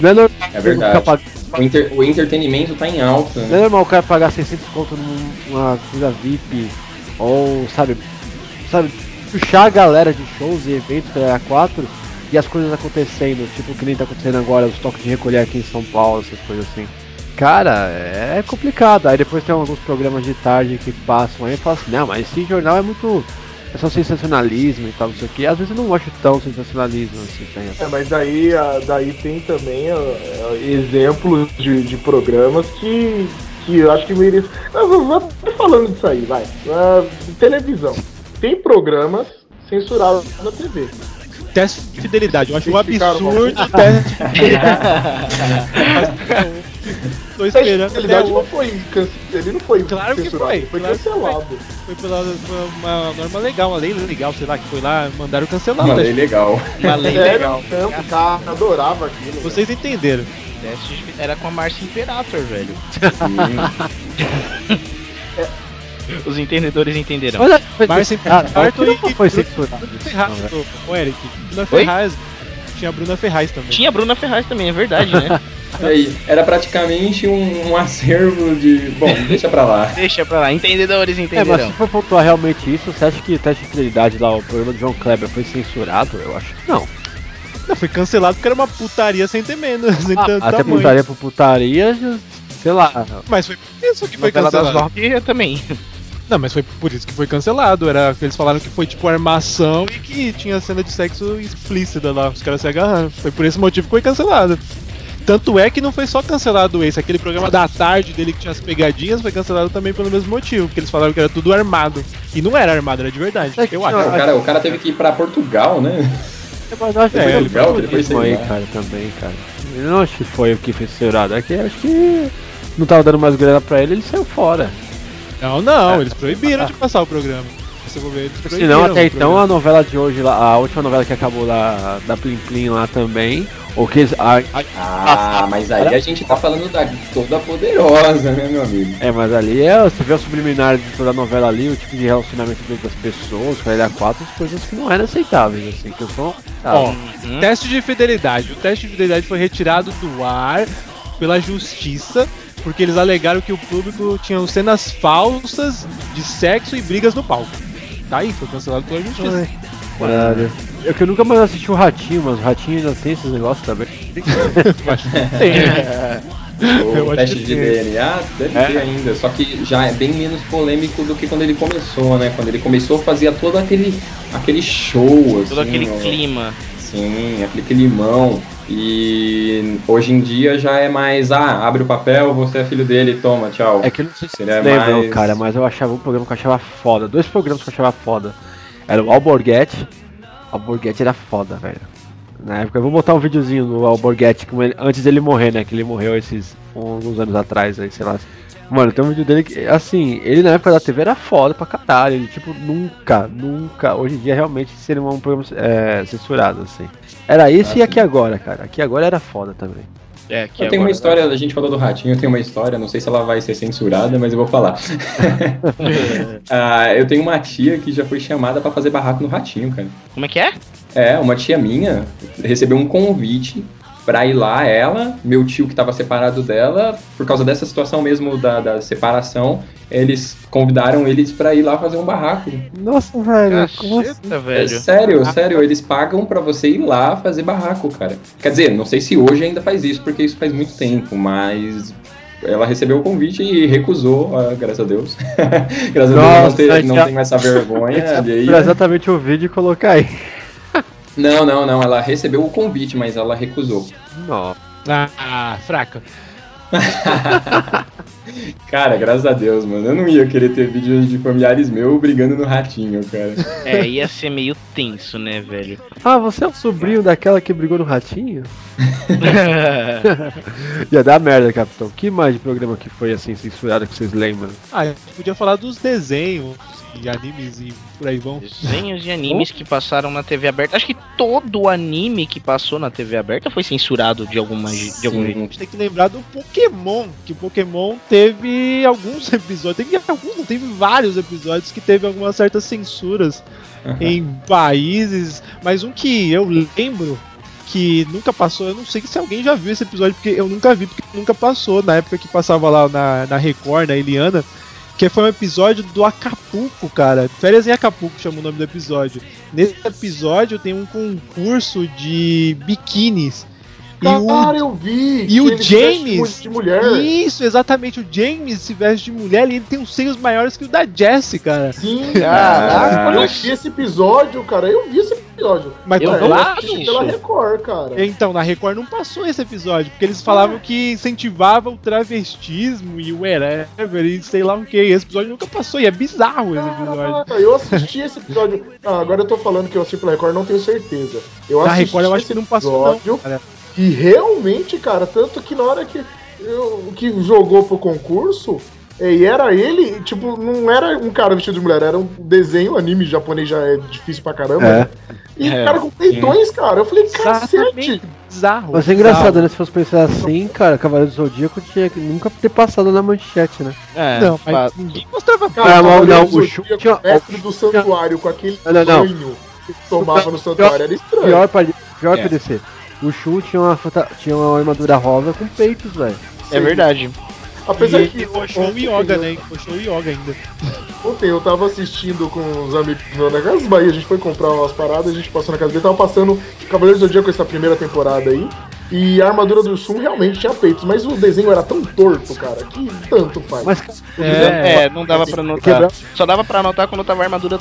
Não é normal. É verdade. o inter- o entretenimento tá em alta, Não é né? normal o cara pagar 600 conto num- numa coisa VIP, ou, sabe, sabe, puxar a galera de shows e eventos da 4 e as coisas acontecendo, tipo o que nem tá acontecendo agora, os toques de recolher aqui em São Paulo, essas coisas assim. Cara, é complicado. Aí depois tem alguns programas de tarde que passam aí e falam assim, não, mas esse jornal é muito. É só sensacionalismo e tal, não sei o que. Às vezes eu não acho tão sensacionalismo assim, tá ligado? É, mas daí, daí tem também ah, exemplos de, de programas que, que eu acho que merecem. Ah, vamos- falando disso aí, vai. Ah, televisão. Tem programas censurados na TV. Teste de fidelidade. Eu acho um absurdo o teste de (laughs) fidelidade. (laughs) Tô esperando realidade não foi ele não foi Claro que foi, ele foi claro cancelado. Foi pela uma, uma norma legal, uma lei legal, sei lá, que foi lá, mandaram cancelar Uma o lei legal. Uma lei Sério, legal. não, o cara adorava aquilo. Vocês entenderam. Teste de- Era com a Márcia Imperator, velho. Sim. (laughs) Os entendedores entenderão. Mas foi Márcia censurado, Imperator não e- foi censurado. Velho. ô, Eric. Bruna? Ferraz. Tinha a Bruna Ferraz também. Tinha a Bruna Ferraz também, é verdade, né? (laughs) Aí, era praticamente um, um acervo de. Bom, (laughs) deixa pra lá. Deixa pra lá, entendedores É, mas entenderão. se for pontuar realmente isso, você acha que o teste de fidelidade lá, o programa do João Kleber foi censurado? Eu acho que não. Não, foi cancelado porque era uma putaria sem ter menos, (laughs) sem tanto Até tamanho. putaria por putaria, sei lá. Mas foi por isso que foi Novela das cancelado. nove também. Não, mas foi por isso que foi cancelado. Era eles falaram que foi tipo armação e que tinha cena de sexo explícita lá, os caras se agarrando. Foi por esse motivo que foi cancelado. Tanto é que não foi só cancelado esse, aquele programa da tarde dele que tinha as pegadinhas foi cancelado também pelo mesmo motivo, porque eles falaram que era tudo armado. E não era armado, era de verdade. É que Eu não, acho. O cara, o cara teve que ir pra Portugal, né? Mas eu acho que É, foi ele foi- modismo aí, lá. cara, também, cara. Eu não acho que foi o que foi censurado. É que acho que não tava dando mais grana pra ele, ele saiu fora. Não, não, eles proibiram de passar o programa. Eles Se proibiram não, até o então a novela de hoje, lá, a última novela que acabou lá, da Plim Plim lá também, ou que a- a- Ah, mas aí a gente tá falando da toda poderosa, né, meu amigo? é, mas ali é, você vê o subliminar de toda a novela ali, o tipo de relacionamento dentro das pessoas, com a 4, as coisas que não eram aceitáveis, assim, que eu sou. Ó, Uhum. Teste de fidelidade. O teste de fidelidade foi retirado do ar pela justiça porque eles alegaram que o público tinha cenas falsas de sexo e brigas no palco. Tá aí, foi cancelado pela justiça. Caralho. Eu que eu nunca mais assisti o Ratinho, mas o Ratinho ainda tem esses negócios também. (laughs) (laughs) Tem. Eu O teste de. DNA deve É. ter ainda, só que já é bem menos polêmico do que quando ele começou, né? Quando ele começou fazia todo aquele, aquele show, assim. Todo aquele ó. clima. Sim, aquele climão. E hoje em dia já é mais, ah, abre o papel, você é filho dele, toma, tchau. É que eu não sei se Seria lembram, mais- cara, mas eu achava um programa que eu achava foda. Dois programas que eu achava foda. Era o Alborguete. Alborguete era foda, velho. Na época, eu vou botar um videozinho do Alborguete ele- antes dele morrer, né? Que ele morreu esses alguns anos atrás, aí, sei lá. Mano, tem um vídeo dele que, assim, ele na época da TV era foda pra caralho. Ele, tipo, nunca, nunca. Hoje em dia realmente seria um programa é, censurado, assim. Era esse Ah, e aqui agora, cara. Aqui agora era foda também. É, que Eu tenho uma história, a gente falou do Ratinho, eu tenho uma história, não sei se ela vai ser censurada, mas eu vou falar. (laughs) Ah, eu tenho uma tia que já foi chamada pra fazer barraco no Ratinho, cara. Como é que é? É, uma tia minha recebeu um convite pra ir lá, ela, meu tio que tava separado dela, por causa dessa situação mesmo da, da separação, eles convidaram eles pra ir lá fazer um barraco. Nossa, velho. como assim? Caceta, É velho. sério, sério, eles pagam pra você ir lá fazer barraco, cara. Quer dizer, não sei se hoje ainda faz isso, porque isso faz muito tempo, mas ela recebeu o convite e recusou, ah, graças a Deus. (laughs) graças a Deus Nossa, não, te- não já- tenho essa vergonha. (laughs) Pra exatamente o vídeo e colocar aí. Não, não, não, ela recebeu o convite, mas ela recusou. Nossa. Ah, fraca. (laughs) Cara, graças a Deus, mano. Eu não ia querer ter vídeos de familiares meus brigando no ratinho, cara. É, ia ser meio tenso, né, velho? Ah, você é o sobrinho daquela que brigou no ratinho? (laughs) Ia dar merda, capitão. Que mais de programa que foi assim censurado que vocês lembram? Ah, a gente podia falar dos desenhos e animes e por aí vão. Desenhos e animes que passaram na TV aberta. Acho que todo anime que passou na TV aberta foi censurado de alguma de algum A jeito. gente tem que lembrar do Pokémon, que o Pokémon teve alguns (laughs) episódios, teve alguns, não teve vários episódios que teve algumas certas censuras em países, mas um que eu lembro que nunca passou, eu não sei se alguém já viu esse episódio, porque eu nunca vi, porque nunca passou, na época que passava lá na, na Record, na Eliana, que foi um episódio do Acapulco, cara. Férias em Acapulco chama o nome do episódio. Nesse episódio tem um concurso de biquínis. E o Cara, eu vi! e que o ele se veste James? De mulher. Isso, exatamente. O James se veste de mulher e ele tem uns seios maiores que o da Jessie, (laughs) cara. Sim, Caraca, caraca, eu vi esse episódio, cara. Eu vi esse episódio. Mas Eu não lá, assisti pela Record, cara. Então, na Record não passou esse episódio, porque eles falavam que incentivava o travestismo e o whatever e sei lá o que. Esse episódio nunca passou e é bizarro esse episódio. Caraca, eu assisti esse episódio. Ah, agora eu tô falando que eu assisti pela Record, não tenho certeza. Eu Na assisti Record eu acho que não passou, episódio não. Cara. E realmente, cara, tanto que na hora que, eu, que jogou pro concurso, é, e era ele, tipo, não era um cara vestido de mulher, era um desenho, anime japonês já é difícil pra caramba. É. né? E É, cara com peitões, cara. Eu falei, cacete. Bizarro. Mas é engraçado, né? Se fosse pensar assim, cara, Cavaleiro do Zodíaco tinha que nunca ter passado na manchete, né? É, Não, mas ninguém mostrava Cara, Ah, não, não, do o Zodíaco, chute, ó, mestre do santuário com aquele Não, não, não. banho que tomava no santuário era estranho. Pior pra, pior É. pra descer. O Shun tinha uma, tinha uma armadura rosa com peitos, velho. é verdade. Apesar e que puxou o yoga, eu- né? Puxou o yoga ainda. Ontem eu tava assistindo com os amigos meus na Casa Bahia, a gente foi comprar umas paradas, a gente passou na casa dele, tava passando Cavaleiros do Zodíaco essa primeira temporada aí. E a armadura do Sun realmente tinha peitos, mas o desenho era tão torto, cara, que tanto faz. Mas É, É, não dava pra notar. quebrar- Só dava pra notar quando tava a armadura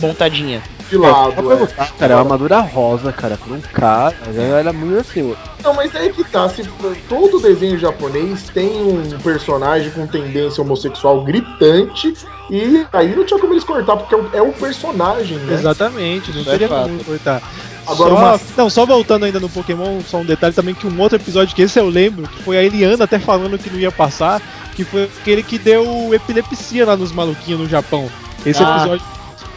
montadinha. de lado, é. cara, é uma armadura rosa, cara, pra um cara, era muito assim, Não, mas é que tá, se todo desenho japonês tem um personagem com tendência homossexual gritante, e aí não tinha como eles cortar, porque é o, é o personagem, né? Exatamente, não é teria como cortar. Agora, só, uma- Não, só voltando ainda no Pokémon, só um detalhe também que um outro episódio que esse eu lembro, que foi a Eliana até falando que não ia passar, que foi aquele que deu epilepsia lá nos maluquinhos no Japão. Esse Ah. episódio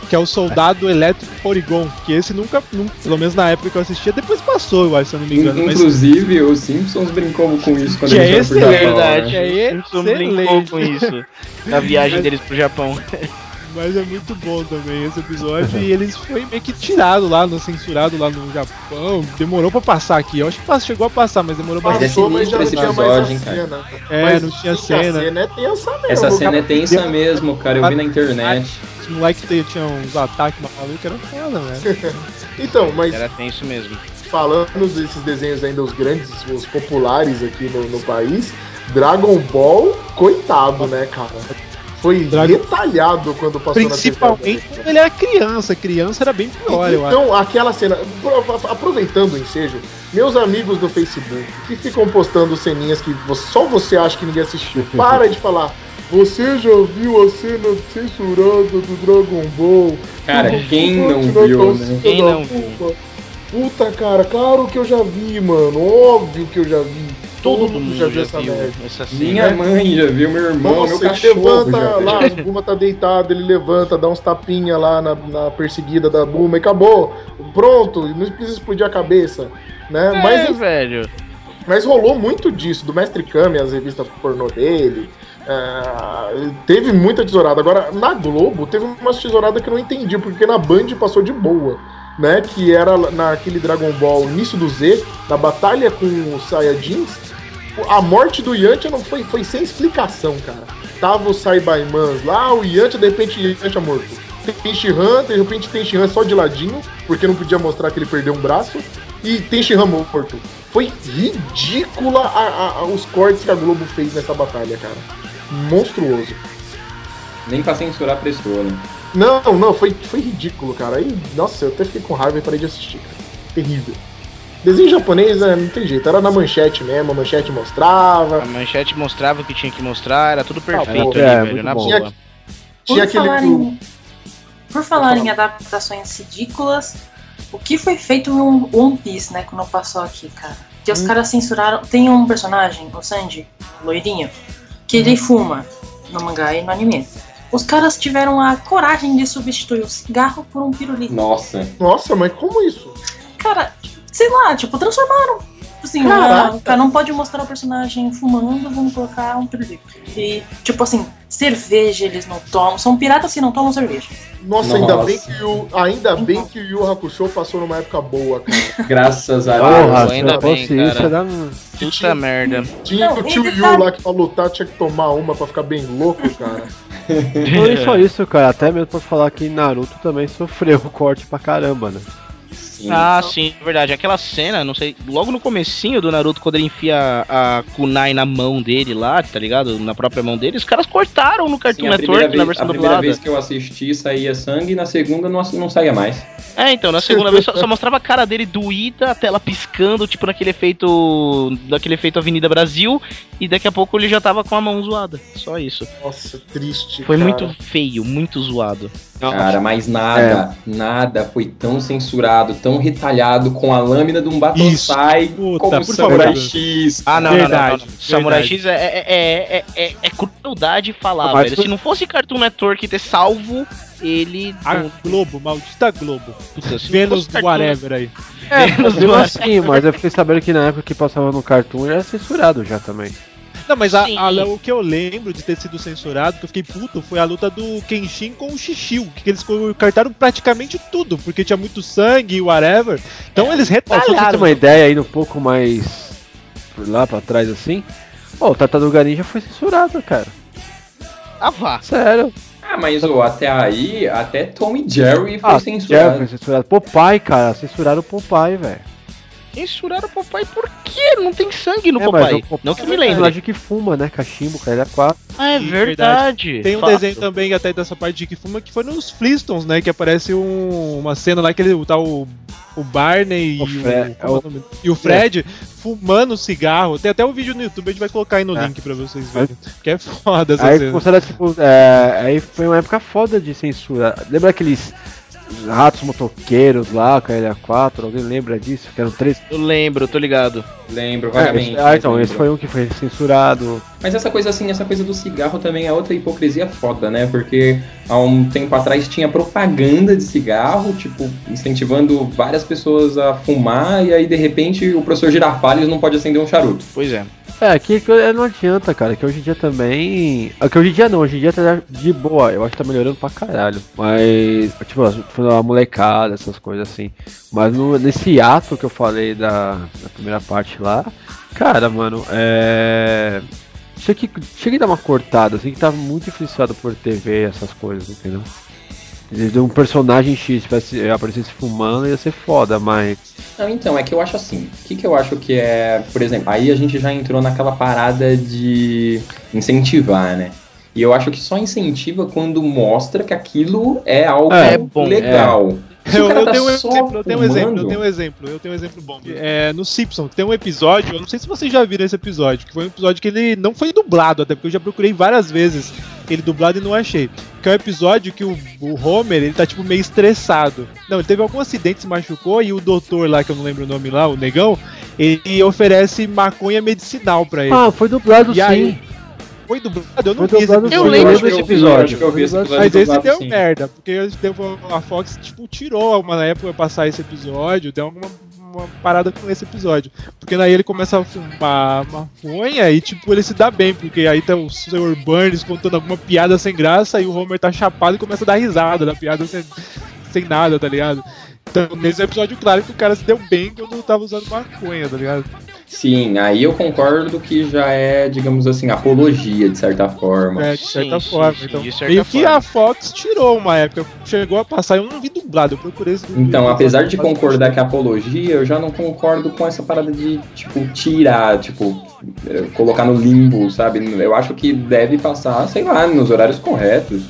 que é o Soldado Elétrico Porygon, que esse nunca, nunca, pelo menos na época que eu assistia, depois passou, eu acho, se eu não me engano. Mas Inclusive, os Simpsons brincou com isso quando Que é eles foram pro Japão, verdade. né? é Simpson brincou com isso. Na viagem deles pro Japão. (laughs) Mas é muito bom também esse episódio. e eles foi meio que tirado lá, no, censurado lá no Japão. Demorou pra passar aqui. Eu acho que chegou a passar, mas demorou bastante. Passou, mas já não sinistro tinha esse mais a episódio, hein, cara. cena. É, Mas não tinha sim, A cena. cena é tensa mesmo. Essa cena é tensa mesmo, cara. Eu vi na internet. Os moleques tinham uns ataques malucos, era foda, velho. (laughs) Então, mas Era tenso mesmo. falando desses desenhos ainda, os grandes, os populares aqui no, no país, Dragon Ball, coitado, né, cara? Foi Dragon- retalhado quando passou Principalmente na quando ele era criança. Criança era bem pior, eu acho. Então, aquela cena, pro- aproveitando o ensejo, meus amigos do Facebook que ficam postando ceninhas que só você acha que ninguém assistiu, (laughs) para de falar. Você já viu a cena censurada do Dragon Ball? Cara, quem não viu, né? Quem não puta? Puta, cara, claro que eu já vi, mano. Óbvio que eu já vi. Todo, mundo mundo já viu essa viu merda. essa cena. Minha mãe já viu, meu irmão, Nossa, meu ele cachorro levanta já viu. lá, a Buma tá deitado, ele levanta, dá uns tapinha lá na, na perseguida da Buma e acabou. Pronto, não precisa explodir a cabeça. Né? É, Mas, velho. mas rolou muito disso, do Mestre Kami, as revistas pornô dele. é, teve muita tesourada. Agora, na Globo, teve uma tesourada que eu não entendi, porque na Band passou de boa. Né, que era naquele Dragon Ball início do Z, na batalha com os Saiyajins, a morte do Yantia não foi, foi sem explicação, cara. Tava o Saibaimans lá, o Yantia, de repente o Yantia morto. Tem Shihan, de repente tem Shihan só de ladinho, porque não podia mostrar que ele perdeu um braço. E tem Shihan morto. Foi ridícula a- a- os cortes que a Globo fez nessa batalha, cara. Monstruoso. Nem pra censurar prestou, né? Não, não, foi, foi ridículo, cara. Aí, nossa, eu até fiquei com raiva e parei de assistir, cara. Terrível. Desenho japonês, né, não tem jeito, era na manchete mesmo, a manchete mostrava. A manchete mostrava o que tinha que mostrar, era tudo perfeito pô, ali, é, velho, muito na boa. Por Tinha aquele. falar, em, por falar em adaptações ridículas, o que foi feito em um One Piece, né, quando passou aqui, cara? Que os caras censuraram. Tem um personagem, o Sanji, loirinho, que ele fuma no mangá e no anime. Os caras tiveram a coragem de substituir o cigarro por um pirulito. Nossa. Nossa, mas como isso? Cara, sei lá, tipo, transformaram. Assim, Caraca. o cara não pode mostrar o personagem fumando, vamos colocar um pirulito. E, tipo assim, cerveja eles não tomam. São piratas que não tomam cerveja. Nossa, ainda Nossa. bem que o. Ainda bem que o Yu Hakusho passou numa época boa, cara. (laughs) Graças a Porra, Deus. se ainda não bem, isso, cara. era um... Puta merda. Tinha Não, que o e tio Yu lá que pra lutar tinha que tomar uma pra ficar bem louco, cara. (laughs) Não é só isso, cara. Até mesmo pra falar que Naruto também sofreu corte pra caramba, né? Sim. Ah, sim, é verdade. Aquela cena, não sei, logo no comecinho do Naruto, quando ele enfia a kunai na mão dele lá, tá ligado? Na própria mão dele, os caras cortaram no Cartoon Sim, Network na vez, versão a primeira dublada. vez que eu assisti saía sangue, na segunda não, não saía mais. É, então, na segunda vez só, só mostrava a cara dele doída, a tela piscando, tipo naquele efeito. daquele efeito Avenida Brasil, e daqui a pouco ele já tava com a mão zoada. Só isso. Nossa, triste. Foi cara. muito feio, muito zoado. Cara, mas nada, nada foi tão censurado, tão retalhado com a lâmina de um Batosai Puta, como por Samurai. X. Ah, não, Verdade, não, não, não. Samurai. X é, é, é, é, é, é crueldade falar, Mas velho. foi- Se não fosse Cartoon Network ter salvo ele. A Globo, maldita Globo. Vênus Cartoon- whatever aí. É, Vênus do- assim, mas eu fiquei sabendo que na época que passava no Cartoon era censurado já também. Não, mas a- a- o que eu lembro de ter sido censurado, que eu fiquei puto, foi a luta do Kenshin com o Shishio, que eles cortaram praticamente tudo, porque tinha muito sangue e whatever. Então eles Ó, só pra você ter retalharam. uma ideia aí um pouco mais por lá pra trás assim. Ó, o Tartaruga Ninja foi censurado, cara. Ah, vá. Sério. Ah, mas ô, até aí, até Tom e Jerry foi Ah, censurado. Jeff foi censurado. Popeye, cara. Censuraram o Popeye, velho. Censuraram o Popeye por quê? Não tem sangue no É, Popeye. Popeye Não que é me lembre. personagem que fuma, né? Cachimbo, cara. Ele é quatro. Ah, é verdade. Tem um Fato. desenho também até dessa parte de que fuma que foi nos Flintstones, né? Que aparece um- uma cena lá que ele tá o, o Barney O e, o, como é o e o Fred fumando cigarro. Tem até um vídeo no YouTube, a gente vai colocar aí no É. link pra vocês verem. Que é foda essa Aí cena. tipo, é, aí foi uma época foda de censura. Lembra aqueles ratos motoqueiros lá, com a LA4? Alguém lembra disso? Que eram três. Eu lembro, tô ligado. Lembro, É, vagamente. esse- ah, então, lembro. esse foi um que foi censurado. Mas essa coisa assim, essa coisa do cigarro também é outra hipocrisia foda, né? Porque há um tempo atrás tinha propaganda de cigarro, tipo, incentivando várias pessoas a fumar, e aí de repente o professor Girafales não pode acender um charuto. Pois é. É, que, que não adianta, cara, que hoje em dia também. é Que hoje em dia não, hoje em dia tá de boa, eu acho que tá melhorando pra caralho. Mas, tipo, a a molecada, essas coisas assim. Mas no- nesse ato que eu falei da, da primeira parte lá, cara, mano, é. Tinha que, tinha que dar uma cortada, assim, que tava muito influenciado por TV, essas coisas, entendeu? De um personagem X tivesse, aparecesse fumando ia ser foda, mas. Não, então, é que eu acho assim. O que, que eu acho que é, por exemplo, aí a gente já entrou naquela parada de incentivar, né? E eu acho que só incentiva quando mostra que aquilo é algo É bom, legal. O Eu, eu tá tenho um exemplo, eu tenho um exemplo, eu tenho um exemplo, eu tenho um exemplo bom. É, no Simpsons tem um episódio, eu não sei se vocês já viram esse episódio, que foi um episódio que ele não foi dublado, até porque eu já procurei várias vezes ele dublado e não achei. Que é um episódio que o, o Homer, ele tá tipo meio estressado. Não, ele teve algum acidente, se machucou e o doutor lá, que eu não lembro o nome lá, o negão, ele oferece maconha medicinal pra ele. Ah, foi dublado E sim. aí, Foi dublado, eu não Foi vi esse episódio. Eu lembro desse eu vi, episódio. acho que eu vi esse episódio Mas esse dublado, deu sim. merda, porque a Fox, tipo, tirou uma época pra passar esse episódio, deu alguma uma parada com esse episódio. Porque daí ele começa a fumar maconha e, tipo, ele se dá bem, porque aí tá o Sr. Burns contando alguma piada sem graça e o Homer tá chapado e começa a dar risada da piada sem, sem nada, tá ligado? Então, nesse episódio, claro que o cara se deu bem quando tava usando maconha, tá ligado? Sim, aí eu concordo que já é, digamos assim, apologia, de certa forma. É, de certa Sim, sim, forma. sim, então, de certa meio que forma. a Fox tirou uma época, chegou a passar, eu não vi dublado, eu procurei esse Então, apesar de concordar que é apologia, eu já não concordo com essa parada de, tipo, tirar, tipo, eh, colocar no limbo, sabe? Eu acho que deve passar, sei lá, nos horários corretos,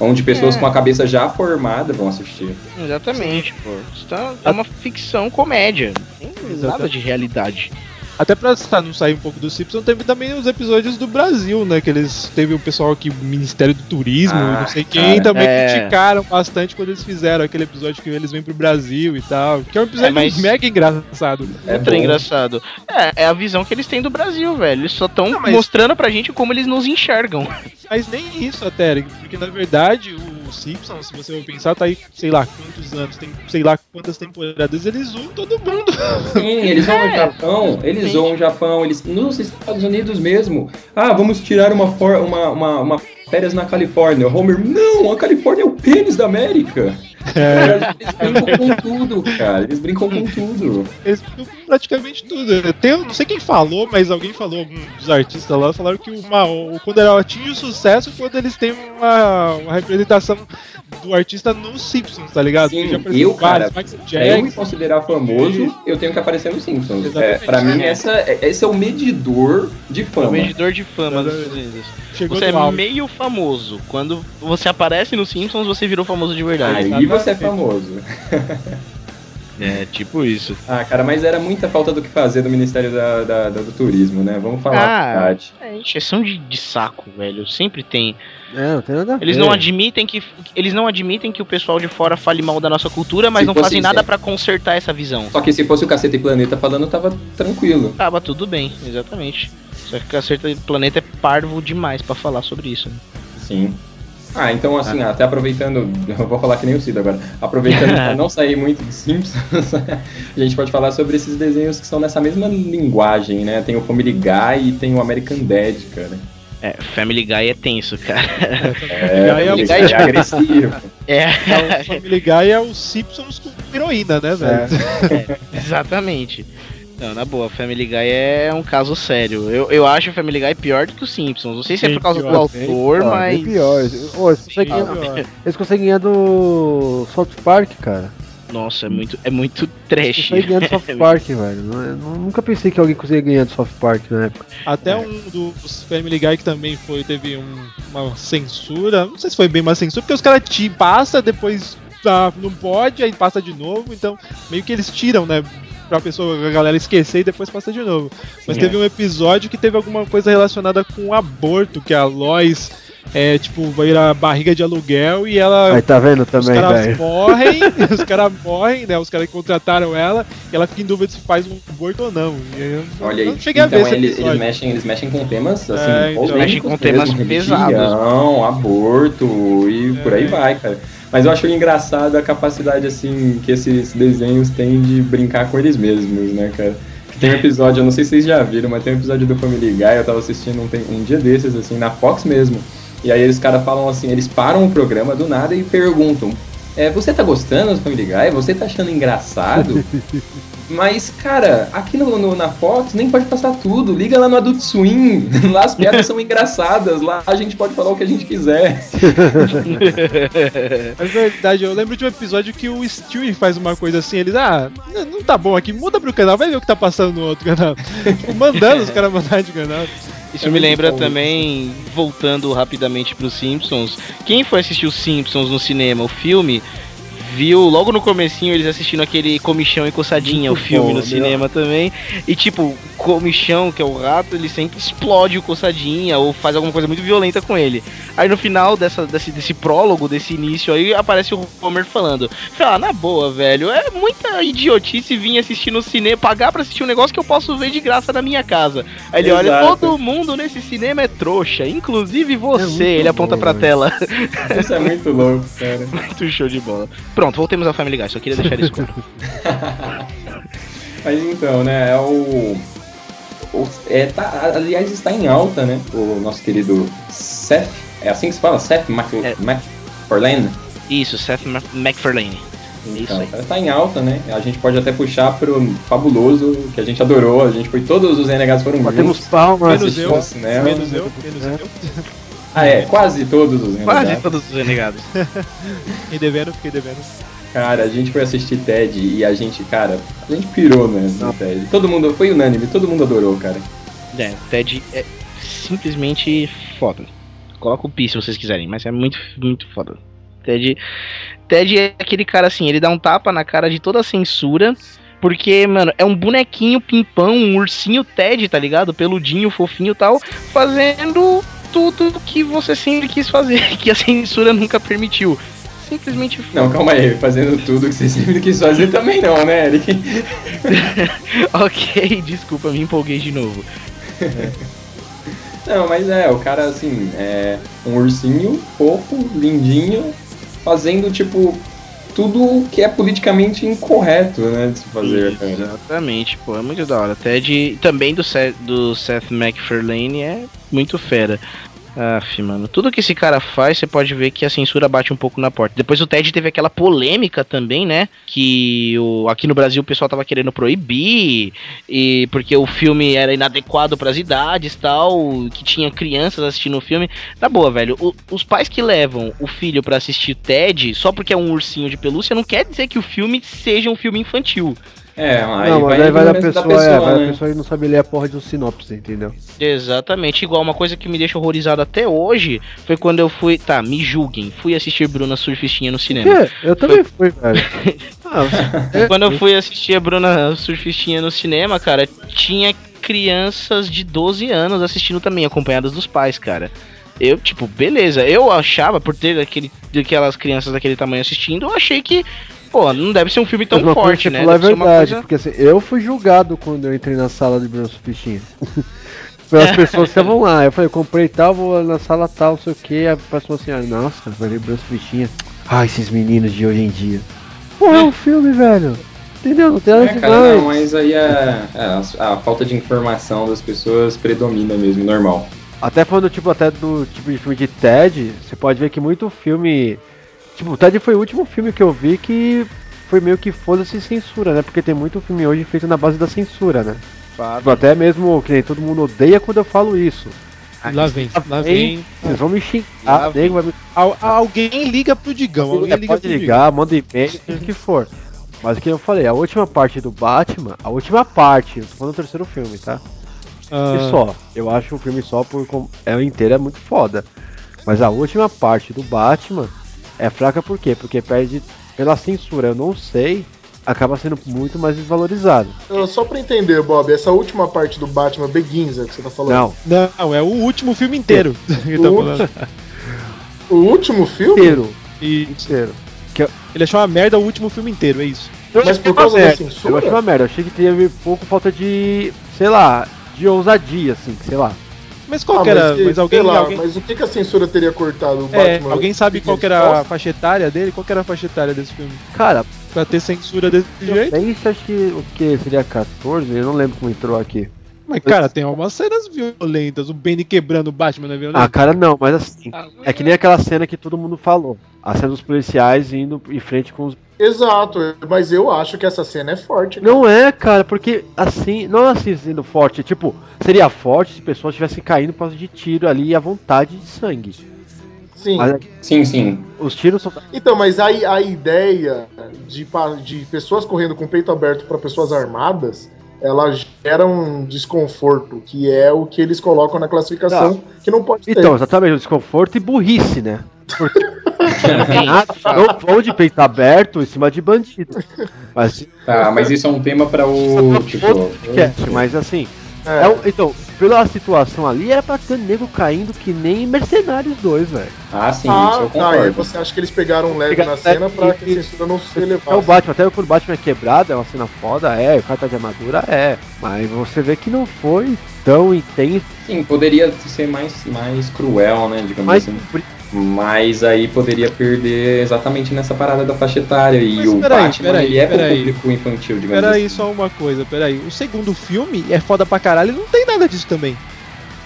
onde pessoas É. com a cabeça já formada vão assistir. Exatamente, pô. Isso tá, é uma ficção comédia. Tem nada de realidade. Até pra sa- não sair um pouco do Simpsons, teve também os episódios do Brasil, né? Que eles teve o pessoal aqui, o Ministério do Turismo, Ah, não sei quem, cara. também É. criticaram bastante quando eles fizeram aquele episódio que eles vêm pro Brasil e tal. Que é um episódio É, mas- mega engraçado. É bom. engraçado. É, é a visão que eles têm do Brasil, velho. Eles só estão mas- mostrando pra gente como eles nos enxergam. Mas nem isso até, porque na verdade o Simpsons, se você for pensar, tá aí, sei lá, quantos anos, tem sei lá quantas temporadas, eles zoam todo mundo. Sim, eles vão É, no Japão, eles sim. zoam o Japão, eles. Nos Estados Unidos mesmo. Ah, vamos tirar uma, for, uma, uma, uma férias na Califórnia. Homer, não, a Califórnia é o pênis da América. É. Eles brincam com tudo, cara. Eles brincam com tudo. Eles ficam praticamente tudo. Tem, eu não sei quem falou, mas alguém falou, algum dos artistas lá, falaram que uma, o, quando ela atinge o sucesso quando eles têm uma, uma representação do artista nos Simpsons, tá ligado? Sim, eu, cara, Pra eu me considerar famoso, eu tenho que aparecer no Simpsons. É, pra mim, essa, é- esse é o medidor de É o fama. medidor de fama dos Estados Unidos. Chegou Você é meio famoso. Quando você aparece no Simpsons, você virou famoso de verdade. Aí você é famoso. (laughs) É, tipo isso. Ah, cara, mas era muita falta do que fazer do Ministério da, da- da- do Turismo, né? Vamos falar a Ah, verdade. É encheção de, de saco, velho. Sempre tem. É, não tem nada a ver. Eles não admitem que eles não admitem que o pessoal de fora fale mal da nossa cultura, mas Se não fosse fazem nada isso, pra consertar essa visão. Só que se fosse o Caceta e Planeta falando, tava tranquilo. Tava tudo bem, exatamente. Só que a certa planeta é parvo demais pra falar sobre isso. né? Sim. Ah, então assim, até aproveitando, (laughs) eu vou falar que nem o Cid agora, aproveitando pra (laughs) não sair muito de Simpsons, (laughs) a gente pode falar sobre esses desenhos que são nessa mesma linguagem, né? Tem o Family Guy e tem o American Dad, cara. É, Family Guy é tenso, cara. É, Family Family Guy Guy é agressivo. É, É, o Family Guy é o Simpsons com heroína, né, velho? exatamente. Não, na boa, Family Guy é um caso sério. Eu, eu acho o Family Guy pior do que o Simpsons. Não sei se é por causa pior, do autor, pior, mas. bem pior. Ô, eles, conseguem, Bem pior. eles conseguem ganhar do South Park, cara. Nossa, é muito, é muito trash. conseguem ganhar do (laughs) South Park, velho. Eu nunca pensei que alguém conseguia ganhar do South Park na época. Até um dos Family Guy que também foi, teve um- uma censura. Não sei se foi bem uma censura, porque os caras te passa, depois ah, não pode, aí passa de novo, então meio que eles tiram, né? Pra pessoa, a galera esquecer e depois passa de novo. Mas Sim, teve um episódio que teve alguma coisa relacionada com aborto, que a Lois é tipo, vai ir a barriga de aluguel e ela. Aí tá vendo Os também, caras velho. morrem, (laughs) os caras morrem, né? Os caras que contrataram ela e ela fica em dúvida se faz um aborto ou não. E eu não- Olha aí. não cheguei então a ver eles, eles mexem, eles mexem com temas assim, É, então. Mexem com temas mesmo, pesados. religião, aborto e por aí É. vai, cara. Mas eu acho engraçado a capacidade assim que esses desenhos têm de brincar com eles mesmos, né, cara? Tem um episódio, eu não sei se vocês já viram, mas tem um episódio do Family Guy, eu tava assistindo um, um dia desses, assim, na Fox mesmo. E aí os caras falam assim, eles param o programa do nada e perguntam: é, você tá gostando do Family Guy? Você tá achando engraçado? (laughs) Mas, cara, aqui no, no- na Fox nem pode passar tudo. Liga lá no Adult Swim. (laughs) Lá as piadas são engraçadas. Lá a gente pode falar o que a gente quiser. (laughs) É verdade, eu lembro de um episódio que o Stewie faz uma coisa assim, eles, ah, não tá bom aqui, muda pro canal, vai ver o que tá passando no outro canal. tipo, mandando os caras mandar de canal. Isso É me lembra bom também, voltando rapidamente pros Simpsons, quem foi assistir os Simpsons no cinema, o filme, viu logo no comecinho eles assistindo aquele Comichão e Coçadinha, Muito o filme bom, no né? cinema também, e tipo, o Comichão, que é o rato, ele sempre explode o Coçadinha ou faz alguma coisa muito violenta com ele. Aí no final dessa, desse, desse prólogo, desse início aí, aparece o Homer falando, ah, na boa, velho, é muita idiotice vir assistir no cinema, pagar pra assistir um negócio que eu posso ver de graça na minha casa. Aí ele olha, Exato. todo mundo nesse cinema é trouxa, inclusive você. muito ele aponta bom, pra velho. tela. Isso é muito louco, cara. (laughs) Muito show de bola. Pronto, voltemos ao Family Guy, só queria deixar isso claro. (laughs) Mas então, né, é o. o- é, tá, aliás, está em alta, né? O nosso querido Seth. É assim que se fala? Seth Mac, É. MacFarlane? Isso, Seth Ma- MacFarlane. Isso Então, aí. cara, tá em alta, né? A gente pode até puxar pro fabuloso, que a gente adorou. A gente foi, todos os renegados foram Batemos juntos. palmas. Menos eu, menos eu, menos (laughs) eu. Ah, é, quase todos os Quase renegados. todos os renegados. (laughs) Fiquei devendo, fiquei devendo. Cara, a gente foi assistir Ted e a gente, cara, a gente pirou, né, no Ted. Todo mundo, foi unânime, todo mundo adorou, cara. É, Ted é simplesmente foda. Coloca o pi se vocês quiserem, mas é muito, muito foda. Ted, Ted é aquele cara assim, ele dá um tapa na cara de toda a censura, Porque, mano, é um bonequinho pimpão, um ursinho Ted, tá ligado? Peludinho, fofinho e tal, fazendo tudo que você sempre quis fazer, (laughs) que a censura nunca permitiu. Simplesmente Não, calma aí, fazendo tudo que você sempre quis fazer também não, né, Eric? (laughs) ok, desculpa, me empolguei de novo. Não, mas é, o cara assim, é um ursinho fofo, lindinho, fazendo tipo tudo que é politicamente incorreto, né, de se fazer. Exatamente, pô, é muito da hora. Até de também do Seth, do Seth MacFarlane é muito fera. Aff, mano, tudo que esse cara faz, você pode ver que a censura bate um pouco na porta. Depois o Ted teve aquela polêmica também, né? Que o, aqui no Brasil o pessoal tava querendo proibir, e porque o filme era inadequado para as idades tal, que tinha crianças assistindo o filme. Na boa, velho, o, os pais que levam o filho para assistir Ted só porque é um ursinho de pelúcia não quer dizer que o filme seja um filme infantil. É, aí não, mas aí vai da pessoa, da pessoa, é, vai né? da pessoa e não sabe ler a porra do sinopse, entendeu? Exatamente, igual uma coisa que me deixa horrorizado até hoje foi quando eu fui, tá, me julguem, fui assistir Bruna Surfistinha no cinema. Que? Eu também fui, velho. (laughs) Ah, Quando eu fui assistir a Bruna Surfistinha no cinema, cara, tinha crianças de 12 anos assistindo também, acompanhadas dos pais, cara. Eu, tipo, beleza, eu achava, por ter aquele, aquelas crianças daquele tamanho assistindo, eu achei que, pô, não deve ser um filme tão forte, tipo, né? lá é uma verdade, coisa- porque assim, eu fui julgado quando eu entrei na sala de Bruno Fichinha. Pelas (laughs) pessoas que estavam lá. Eu falei, eu comprei tal, vou na sala tal, não sei o que. A pessoa assim, ah, nossa, vai ler Bruno Fichinha. Ai, esses meninos de hoje em dia. Pô, é um filme, velho. Entendeu? Não tem nada É, cara, não, mas aí a, a, a falta de informação das pessoas predomina mesmo, normal. Até falando, tipo, até do tipo de filme de Ted, você pode ver que muito filme. Tipo, o Ted foi o último filme que eu vi que foi meio que foda-se censura, né? Porque tem muito filme hoje feito na base da censura, né? Tipo, Até mesmo que nem todo mundo odeia quando eu falo isso. Lá vem, lá vem. Vocês vão me xingar, vai me Al- alguém liga pro Digão, alguém É, liga pode pro Digão. ligar, manda e-mail, o que for. Mas o que eu falei, a última parte do Batman, a última parte, eu tô falando do terceiro filme, tá? Ah, E só. Eu acho o filme só por é o inteiro é muito foda. Mas a última parte do Batman é fraca por quê? Porque perde pela censura, eu não sei, acaba sendo muito mais desvalorizado. Eu- Só pra entender, Bob, essa última parte do Batman Begins é que você tá falando. Não, Não, é o último filme inteiro (laughs) que tá O falando. (laughs) O último filme? inteiro, E inteiro. ele achou uma merda o último filme inteiro, é isso. Eu Mas achei por uma causa da merda. censura? Eu achei uma merda, eu achei que teve pouco falta de, sei lá, de ousadia, assim, sei lá. Mas qual Ah, que era? que- Mas, alguém, sei lá, alguém, mas o que, que a censura teria cortado o é, Batman? alguém sabe qual que era a faixa etária dele? Qual que era a faixa etária desse filme? Cara, Pra ter censura desse jeito? penso, acho que o que seria 14, eu não lembro como entrou aqui. Mas, cara, tem algumas cenas violentas. O Benny quebrando o Batman não é violento? Ah, cara, não, mas assim, é que nem aquela cena que todo mundo falou. A cena dos policiais indo em frente com os. Exato, mas eu acho que essa cena é forte. Não é, cara, porque assim, não é assim sendo forte. Tipo, seria forte se pessoas estivessem caindo por causa de tiro ali à vontade de sangue. Sim. Mas é Sim, sim. os tiros são. Então, mas aí a ideia de, de pessoas correndo com o peito aberto para pessoas armadas, ela gera um desconforto, que é o que eles colocam na classificação, que não pode ter. Então, exatamente, o desconforto e burrice, né? Porque nada, não de peito aberto em cima de bandido. Mas Tá, mas isso é um tema pra o. Tipo. podcast, mas assim. É. é um- então, pela situação ali, era pra ter nego caindo que nem Mercenários 2, velho. Ah, sim, isso Ah, eu tá. E concordo. você acha que eles pegaram um leve Pegaram na cena pra que a censura não se É o elevasse? Batman, até quando o Batman é quebrado, é uma cena foda, é, o cara tá de armadura, é. Mas você vê que não foi tão intenso, Sim, poderia ser mais, mais cruel, né? Digamos mas assim. Mas aí poderia perder exatamente nessa parada da faixa etária. E Mas o peraí, Batman, peraí, ele é peraí. público infantil, digamos Peraí, assim. só uma coisa, peraí. O segundo filme é foda pra caralho e não tem nada disso também.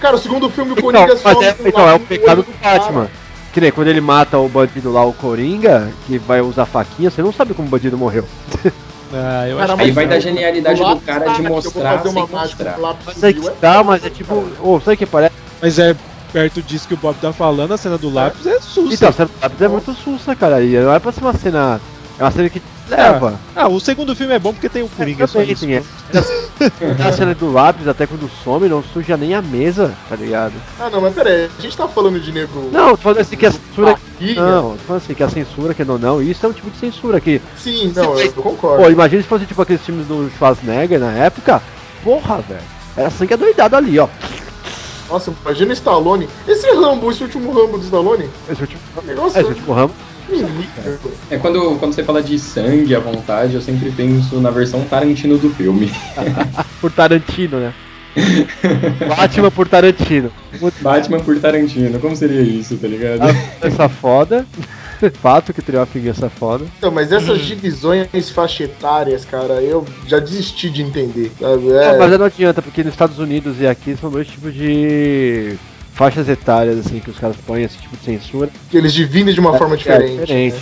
Cara, o segundo filme, o Então, Coringa mas some é, do então, é o do pecado do cara. Batman. Que nem quando ele mata o bandido lá, o Coringa, que vai usar faquinha, você não sabe como o bandido morreu. (laughs) Ah, eu Cara, acho Aí vai da genialidade do cara ah, de que eu vou mostrar fazer uma sem mágica mostrar. Mas aí que é tá, mas é cara. tipo, ô, sabe o que parece? Mas é perto disso que o Bob tá falando, a cena do lápis é sussa. Então, a cena do lápis é muito sussa, cara. E não é pra ser uma cena. É uma cena que leva. Ah, o segundo filme é bom porque tem o Coringa. só Também isso. tem essa. A cena do lápis, até quando some, não suja nem a mesa, tá ligado? Ah, não, mas pera aí, a gente tá falando de nego. Não, tô falando assim que a censura. barriga. Não, tô falando assim que a censura, que não, não, isso é um tipo de censura que. Sim, não, eu concordo. Pô, imagina se fosse tipo aqueles filmes do Schwarzenegger na época. Porra, velho. Era sangue adoidado ali, ó. Nossa, imagina o Stallone. Esse Rambo, esse último Rambo do Stallone. Esse último, Negócio esse último ramo. menino. É quando, quando você fala de sangue à vontade, eu sempre penso na versão Tarantino do filme. (laughs) Por Tarantino, né? Batman por Tarantino. Batman por Tarantino, como seria isso, tá ligado? Essa foda. Fato que teria uma vingança foda. Então, mas essas divisões faixa etárias, cara, eu já desisti de entender. Sabe? É, Não, mas não adianta, porque nos Estados Unidos e aqui são dois tipos de faixas etárias, assim, que os caras põem esse tipo de censura. que eles dividem de uma forma É diferente. diferente. né?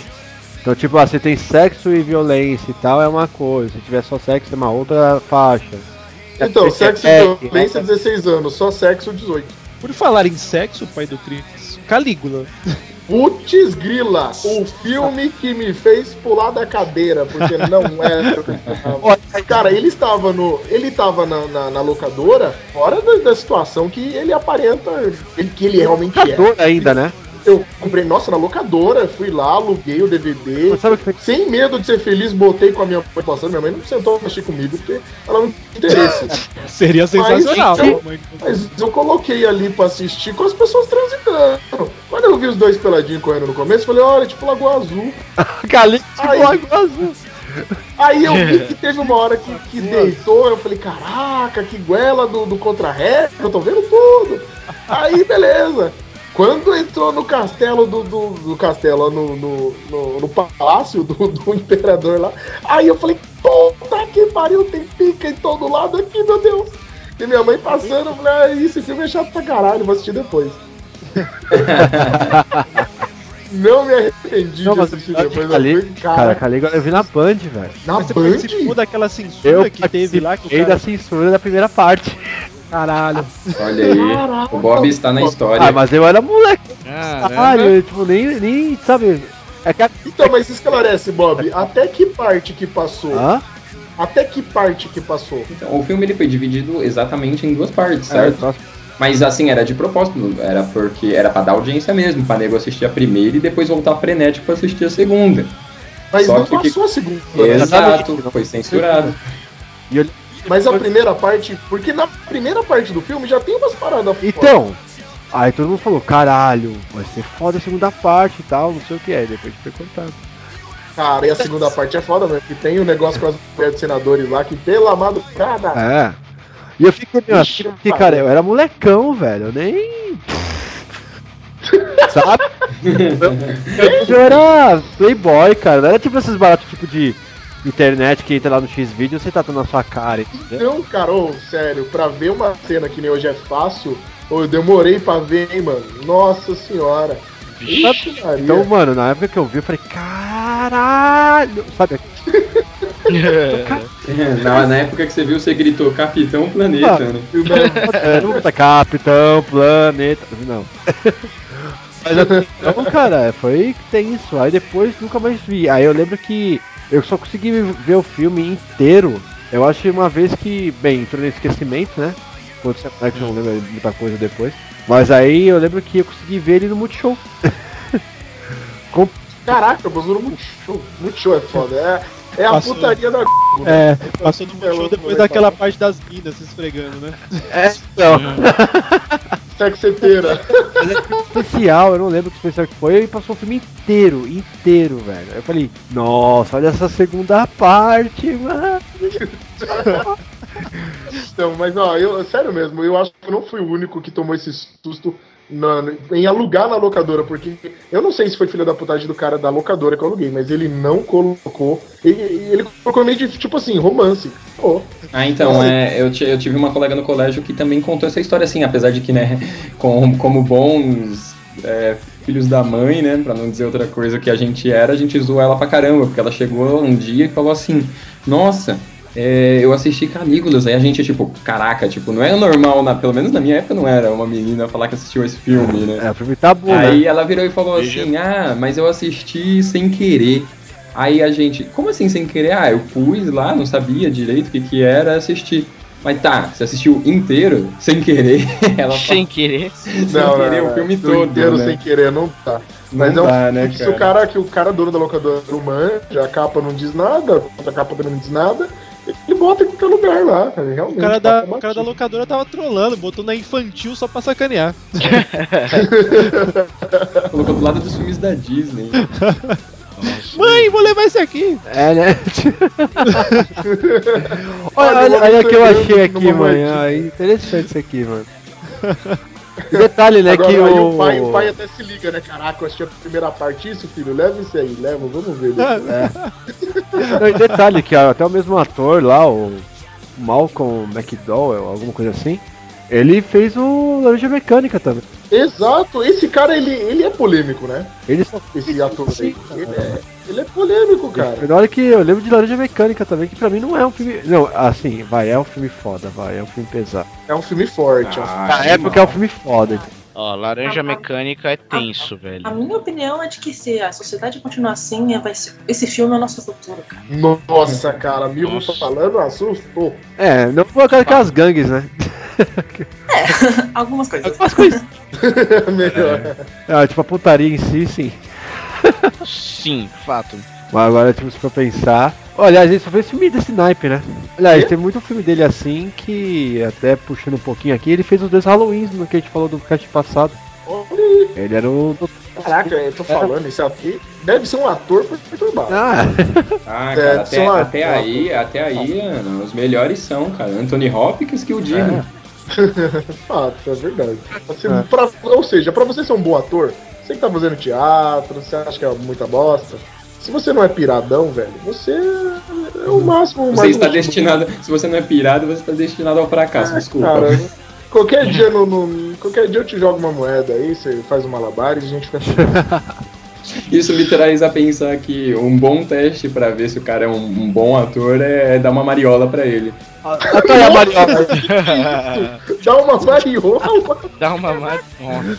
Então, tipo, ah, você tem sexo e violência e tal, é uma coisa. Se tiver só sexo, é uma outra faixa. Então, sexo É, e violência 16 anos, só sexo 18. Por falar em sexo, pai do Cris, Calígula. Putz grila, o filme que me fez pular da cadeira, porque não (laughs) era esperava. Cara, ele estava no. Ele estava na, na, na locadora, fora da, da situação que ele aparenta que ele realmente é. Ainda, né? Eu comprei, nossa, na locadora, fui lá, aluguei o DVD. Mas sabe o que foi? Sem medo de ser feliz, botei com a minha mãe passando. Minha mãe não sentou pra assistir comigo, porque ela não tinha interesse. (laughs) Seria sensacional. então- Mãe. Mas eu coloquei ali pra assistir com as pessoas transitando. Quando eu vi os dois peladinhos correndo no começo, eu falei, olha, tipo Lagoa Azul. (laughs) Calixto Ai. Lagoa Azul. Aí eu vi (laughs) que teve uma hora que, que deitou, eu falei, caraca, que goela do, do contra-ré, eu tô vendo tudo. Aí, beleza. Quando entrou no castelo do, do, do castelo, no, no, no, no palácio do, do imperador lá, aí eu falei, puta que pariu, tem pica em todo lado aqui, meu Deus. E minha mãe passando, eu falei, ah, esse filme é chato pra caralho, vou assistir depois. (laughs) Não me arrependi Não, de assistir depois. eu Cali- Cara, cara, Calígula eu vi na Band, velho. na Mas você Band? participou daquela censura Eu que teve lá que cara... da censura da primeira parte. Caralho. Olha aí, o Bob está na história. Ah, mas eu era moleque. Caralho, eu, tipo, nem, nem, sabe... É que a... Então, mas esclarece, Bob, até que parte que passou? Hã? Até que parte que passou? Então, o filme ele foi dividido exatamente em duas partes, É, certo? nossa, Mas assim, era de propósito, era porque era pra dar audiência mesmo, pra nego assistir a primeira e depois voltar frenético pra assistir a segunda. Mas Só não que- passou a segunda. Exato, foi censurado. Mas a primeira parte, porque na primeira parte do filme já tem umas paradas foda. Então, aí todo mundo falou, caralho, vai ser foda a segunda parte e tal, não sei o que é, depois foi cortado. Cara, e a segunda parte é foda mesmo, que tem o negócio com as mulheres de senadores lá, que pelo amado, cara, É. E eu fiquei meio assim, porque, cara, eu era molecão, velho, eu nem... (laughs) Sabe? Eu, eu era playboy, cara, não era tipo esses baratos tipo de internet que entra lá no X-Vídeo e você tá na sua cara, entendeu? não, cara, ô, sério, pra ver uma cena que nem hoje é fácil, ô, eu demorei pra ver, hein, mano. Nossa senhora. Ixi, Maria. Então, mano, na época que eu vi, eu falei, caralho, sabe? (laughs) na, na época que você viu, você gritou Capitão Planeta, né? É, não vou botar Capitão Planeta. Não. (laughs) Mas então, cara, foi tenso. Aí depois nunca mais vi. Aí eu lembro que eu só consegui ver o filme inteiro. Eu acho que uma vez que, bem, entrou no esquecimento, né? Quando você é que eu não lembro muita coisa depois. Mas aí eu lembro que eu consegui ver ele no Multishow. (laughs) Caraca, mas o Multishow. Multishow é foda. É, é a Passou. putaria da. (laughs) É, passou no É show louco, depois daquela parte das minas se esfregando, né? É, não. (laughs) Sexeteira. (laughs) É que o especial, eu não lembro que especial que foi, e passou o filme inteiro, inteiro, velho. Eu falei, nossa, olha essa segunda parte, mano. (laughs) Então, mas ó, eu, sério mesmo, eu acho que eu não fui o único que tomou esse susto na- em alugar na locadora, porque eu não sei se foi filha da putagem do cara da locadora que eu aluguei, mas ele não colocou. Ele, ele colocou meio de tipo assim, romance. Ah, então, é, eu, eu tive uma colega no colégio que também contou essa história assim, apesar de que, né, com, como bons é, filhos da mãe, né, pra não dizer outra coisa que a gente era, a gente zoou ela pra caramba, porque ela chegou um dia e falou assim, nossa, é, eu assisti Calígulas, aí a gente, tipo, caraca, tipo, não é normal, na, pelo menos na minha época não era uma menina falar que assistiu esse filme, né. É, o filme tá bom, Aí né? ela virou e falou assim: Ah, mas eu assisti sem querer. Aí a gente, como assim sem querer? Ah, eu pus lá, não sabia direito o que, que era assistir. Mas tá, você assistiu inteiro, sem querer. (laughs) Ela Sem querer. (laughs) sem Não, querer não, o filme do todo. inteiro né? sem querer não tá. Não Mas é um dá, né, se o cara que o cara dono da locadora não manja, a capa não diz nada, a capa também não diz nada, ele bota em qualquer lugar lá, cara. Realmente. O cara, da, o cara da locadora tava trolando, botou na infantil só pra sacanear. (laughs) Colocou do lado dos filmes da Disney. (laughs) Mãe, vou levar esse aqui. É, né? (laughs) olha, Olha, olha, o que eu achei aqui, mano. Ah, interessante isso aqui, mano. E Detalhe, né, Agora, que o... o... pai, o pai até se liga, né? Caraca, eu assisti a primeira parte, isso, filho, leva isso aí, leva, vamos ver. Não, e detalhe que até o mesmo ator lá, o Malcolm McDowell, alguma coisa assim, ele fez o Laranja Mecânica também. Exato, esse cara, ele, ele é polêmico, né? Ele só Esse ator aí. Ele é, ele é polêmico, cara. Na hora que eu lembro de Laranja Mecânica também, que pra mim não é um filme. Não, assim, vai, é um filme foda, vai, é um filme pesado. É um filme forte. é um Ah, Na que época é um filme foda. Ó, laranja mecânica é tenso, velho. A minha opinião é de que se a sociedade continuar assim, é- vai ser- esse filme é o nosso futuro, cara. Nossa, cara, Milton falando assustou. É, não por causa daquelas gangues, né? (laughs) (laughs) Algumas coisas. Algumas coisas. (laughs) Melhor. Ah, tipo, a putaria em si, sim. Sim, fato. Mas agora, tipo, se for pensar. Olha, aliás, ele só fez filme desse naipe, né? Aliás, tem muito filme dele assim que, até puxando um pouquinho aqui, ele fez os dois Halloweens no que a gente falou do cast passado. Olha aí. Ele era o. Caraca, eu tô falando, esse aqui deve ser um ator perturbado. Ah, Ah, É, cara, até, a- até aí, até aí, os melhores são, cara. Anthony Hopkins que o diga. (laughs) Fato, é verdade. Você- É. pra- ou seja, pra você ser um bom ator, você que tá fazendo teatro, você acha que é muita bosta. Se você não é piradão, velho, você é o máximo. Você mais está um- destinado, se você não é pirado, você está destinado ao fracasso, Ah, desculpa. Cara, (laughs) qualquer dia no, no- qualquer dia eu te jogo uma moeda aí, você faz um malabar e a gente fica assim. (laughs) Isso me traz a pensar que um bom teste pra ver se o cara é um, um bom ator é dar uma mariola pra ele. até aí a Mariola. (laughs) Dá uma mariola. Dá uma mais. Nossa,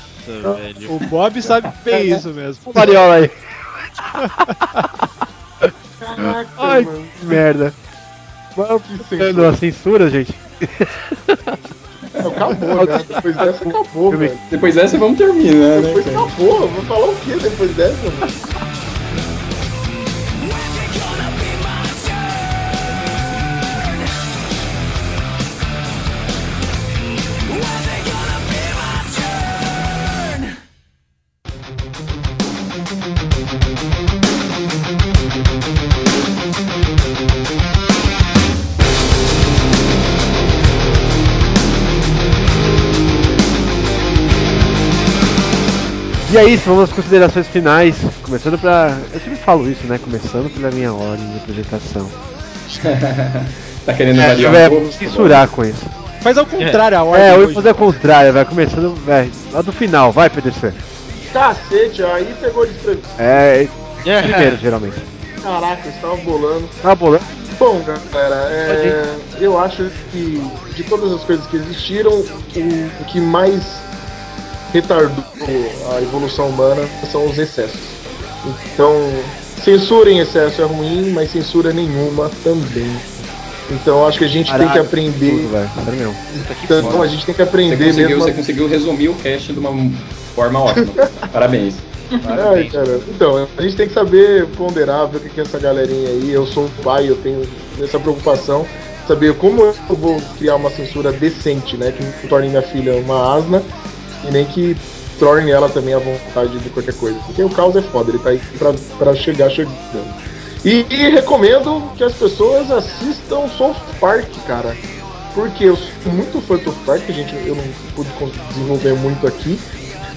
velho. O Bob sabe bem isso mesmo. A Mariola aí. Caraca, Ai, mano. que merda. Vamos censura. a censura, gente. (laughs) Acabou, né? Depois dessa acabou, velho. Depois dessa vamos terminar, né? Depois cara? acabou. Vou falar o que depois dessa, mano? E aí, vamos às considerações finais. Começando pra. Eu sempre falo isso, né? Começando pela minha ordem de apresentação. (laughs) Tá querendo É, variar vai um pouco? censurar com isso. Faz ao contrário a ordem. É, eu hoje. vou fazer o contrário, vai começando, vai, lá do final, vai, PDC. Cacete, aí pegou desprevenido. É, primeiro, geralmente. Caraca, eu estava bolando. Tá bom, né? Bom, galera, é, eu acho que de todas as coisas que existiram, o, o que mais retardou a evolução humana são os excessos. Então, censura em excesso é ruim, mas censura nenhuma também. Então, acho que a gente tem que aprender. Tudo, velho. Então, a gente tem que Você aprender conseguiu, mesmo. você conseguiu resumir o cast de uma forma ótima. (laughs) Parabéns. Ai, cara. Então, a gente tem que saber ponderar, ver o que é essa galerinha aí. Eu sou pai, eu tenho essa preocupação. Saber como eu vou criar uma censura decente, né? Que torne minha filha uma asna e nem que torne ela também à vontade de qualquer coisa. Porque o caos é foda, ele tá aí pra, pra chegar chegando. E, e recomendo que as pessoas assistam South Park, cara. Porque eu sou muito fã do South Park, gente, eu não pude desenvolver muito aqui.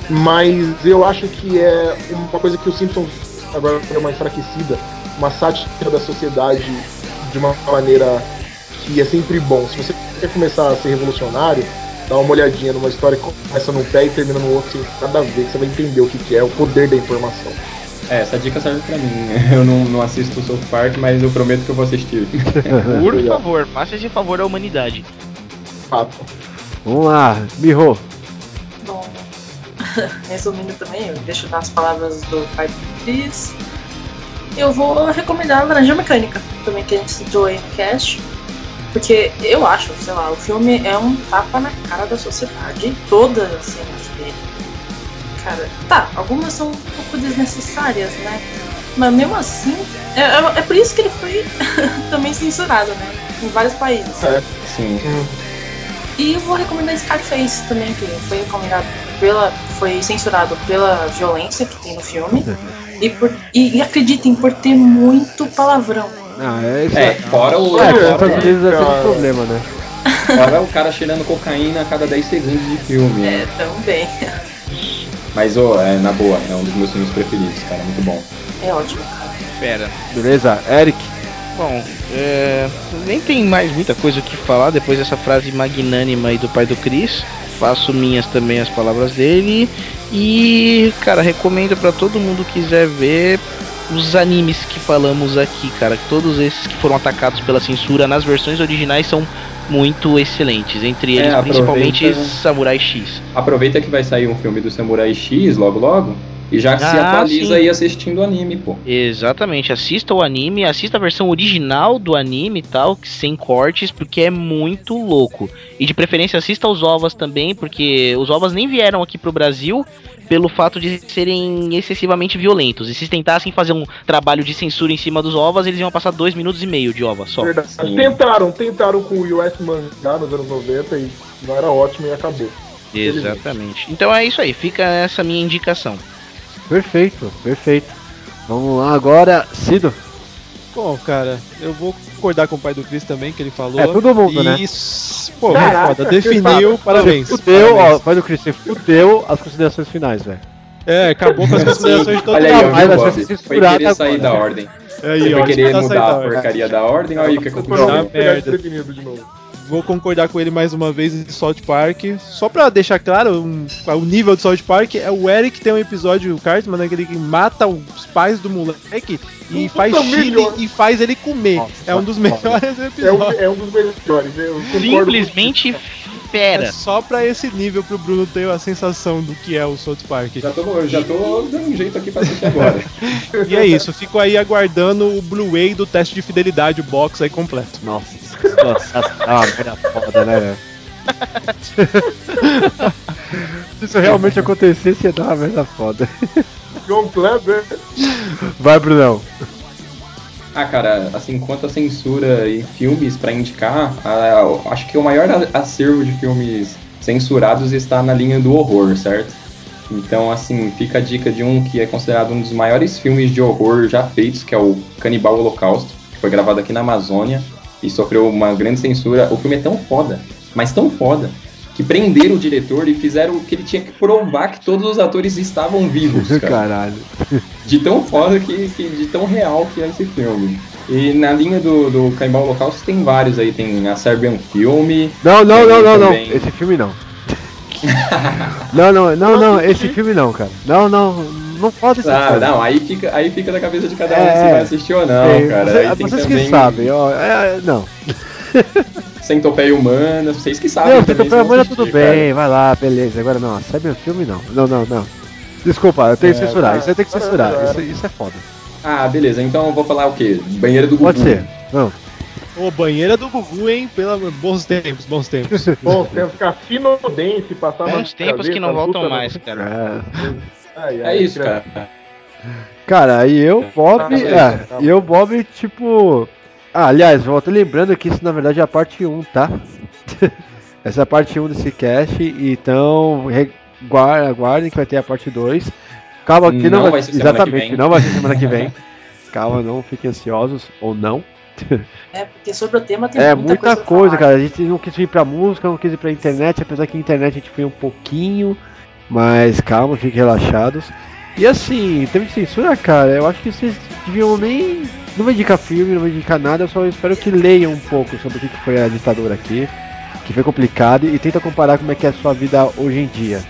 Mas eu acho que é uma coisa que o Simpsons agora é uma enfraquecida, uma sátira da sociedade de uma maneira que é sempre bom. Se você quer começar a ser revolucionário, dá uma olhadinha numa história que começa num pé e termina no outro sem nada a ver, que você vai entender o que, que é, o poder da informação. É, essa dica serve pra mim. (laughs) Eu não, não assisto o South Park, mas eu prometo que eu vou assistir. (laughs) Por favor, faça esse favor à humanidade. Fato. Vamos lá, Mirro. Bom, (laughs) resumindo também, eu deixo nas palavras do pai do Cris. eu vou recomendar a Laranja Mecânica, também que a gente citou aí no cast. Porque eu acho, sei lá, o filme é um tapa na cara da sociedade. Todas as cenas dele. Cara, tá, algumas são um pouco desnecessárias, né? Mas mesmo assim, é, é, é por isso que ele foi (laughs) também censurado, né? Em vários países. É, sim. E eu vou recomendar Scarface também, que foi recomendado pela. foi censurado pela violência que tem no filme. E, por, e, e acreditem, por ter muito palavrão. Ah, é isso É, fora o. É, fora, vezes é um problema, né? fora o cara cheirando cocaína a cada 10 segundos de filme. É, também. Mas, ô, é, na boa, é um dos meus filmes preferidos, cara. Muito bom. É ótimo, cara. Pera. Beleza, Eric. Bom, é, nem tem mais muita coisa o que falar depois dessa frase magnânima aí do pai do Chris. Faço minhas também as palavras dele. E, cara, recomendo pra todo mundo que quiser ver os animes que falamos aqui, cara. Todos esses que foram atacados pela censura nas versões originais são muito excelentes. Entre É, eles, principalmente aproveita- Samurai X. Aproveita que vai sair um filme do Samurai X logo logo. E já se Ah, atualiza sim. aí assistindo o anime, pô. Exatamente, assista o anime, assista a versão original do anime e tal, que sem cortes, porque é muito louco. E de preferência assista os ovas também, porque os ovas nem vieram aqui pro Brasil pelo fato de serem excessivamente violentos. E se tentassem fazer um trabalho de censura em cima dos ovas, eles iam passar dois minutos e meio de ova só. Verdade. Sim. Tentaram, tentaram com o US Mangá nos anos 90 e não era ótimo e acabou. Exatamente. Então é isso aí, fica essa minha indicação. Perfeito, perfeito. Vamos lá agora, Cido. Bom, cara, eu vou concordar com o pai do Chris também, que ele falou. É, todo mundo, né? Isso. Pô, Caraca, foda, definiu, parabéns. Fudeu, ó, parabéns. pai do Chris, você fudeu as considerações finais, velho. É, acabou com as considerações de todo Olha aí, mundo. ó, vai viu, ser Bob? Foi querer sair agora. da ordem. Aí, Você ó, foi querer tá mudar a porcaria da ordem, olha aí o que aconteceu. Tá pegar merda. De. Vou concordar com ele mais uma vez em South Park. Só pra deixar claro, um, o nível do South Park é o Eric tem um episódio, o Cartman, que mata os pais do moleque e faz chile e faz ele comer. Nossa, é um dos melhores É um, episódios. é um dos melhores. Eu Simplesmente É fera. só pra esse nível pro Bruno ter a sensação do que é o South Park. Já tô, já tô dando um jeito aqui pra assistir agora. (laughs) E é isso, fico aí aguardando o Blu-ray do teste de fidelidade, o box aí completo. Nossa, nossa, ah, merda foda, né? (laughs) Se isso realmente acontecesse, ia dar uma merda foda. John Kleber. Vai, Brunão. Ah, cara, assim, quanto a censura em filmes pra indicar, ah, acho que o maior acervo de filmes censurados está na linha do horror, certo? Então, assim, fica a dica de um que é considerado um dos maiores filmes de horror já feitos, que é o Canibal Holocausto, que foi gravado aqui na Amazônia e sofreu uma grande censura. O filme é tão foda, mas tão foda, que prenderam o diretor e fizeram que ele tinha que provar que todos os atores estavam vivos, cara. (laughs) Caralho. De tão foda que, que- de tão real que é esse filme. E na linha do, do Canibal Holocausto tem vários aí, tem a Serbian Film. Não, não, não, não, não. Também. Esse filme não. (laughs) Não, não, não, não, esse filme não, cara. Não, não, não pode ser. Ah, não, aí fica, aí fica da cabeça de cada um É, se vai assistir ou não, Sei, cara. você- Aí tem vocês também que sabem, ó. É, não. (laughs) Centopeia Humana, vocês que sabem Não, você falando assistir, tudo cara. bem, vai lá, beleza. Agora não, sabe o filme não. Não, não, não. Desculpa, eu tenho que É, censurar. tá. Isso aí tem que censurar. Isso, isso é foda. Ah, beleza, então eu vou falar o quê? Banheiro do Gugu. Pode ser. Não. Ô, banheira do Gugu, hein? Pela... Bons tempos, bons tempos. Bom, tem que ficar finodense, passar Bons tempos que não voltam mais, cara. É. Ai, É ai, isso, cara. cara. Cara, e eu, Bob. Tá, é, tá. e eu, Bob, tipo. Ah, aliás, volto lembrando que isso na verdade é a parte 1, tá? (laughs) Essa é a parte 1 desse cast, então re- guar- aguardem que vai ter a parte 2. Calma, que não, Não vai ser semana que Exatamente, vem. não vai ser semana que vem. (laughs) Calma, não fiquem ansiosos, ou não. É, porque sobre o tema tem É muita, muita coisa, falar. cara. A gente não quis ir pra música, não quis ir pra internet, apesar que a internet a gente foi um pouquinho. Mas calma, fiquem relaxados. E assim, em termos de censura, cara, eu acho que vocês deviam nem. Não vou indicar filme, não vou indicar nada, eu só espero que leiam um pouco sobre o que que foi a ditadura aqui, que foi complicado, e tenta comparar como é que é a sua vida hoje em dia.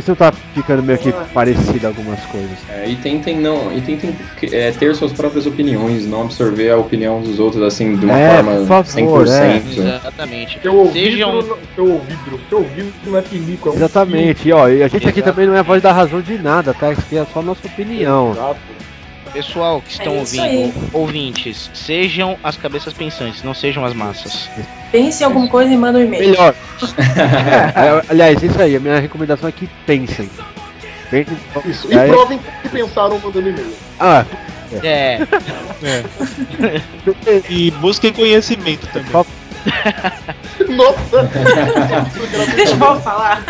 Se não tá ficando meio que parecido algumas coisas. É, e tentem não, e tentem é, ter suas próprias opiniões, não absorver a opinião dos outros assim de uma É, forma por favor, 100%. Exatamente. Seu ouvido, seu ouvido, seu ouvido não é pinico, é um Exatamente, e ó, e a gente aqui Exato. também não é a voz da razão de nada, tá? Isso aqui é só nossa fio. opinião. Exato. Pessoal que estão É ouvindo, ouvintes, sejam as cabeças pensantes, não sejam as massas. Pense em alguma coisa e manda um e-mail. Melhor. (laughs) É, aliás, isso aí, a minha recomendação é que pensem. Pensem. Isso. E Aí- provem que pensaram mandando e-mail. Ah, É, E busquem conhecimento também. Nossa! (laughs) (laughs) Deixa eu falar.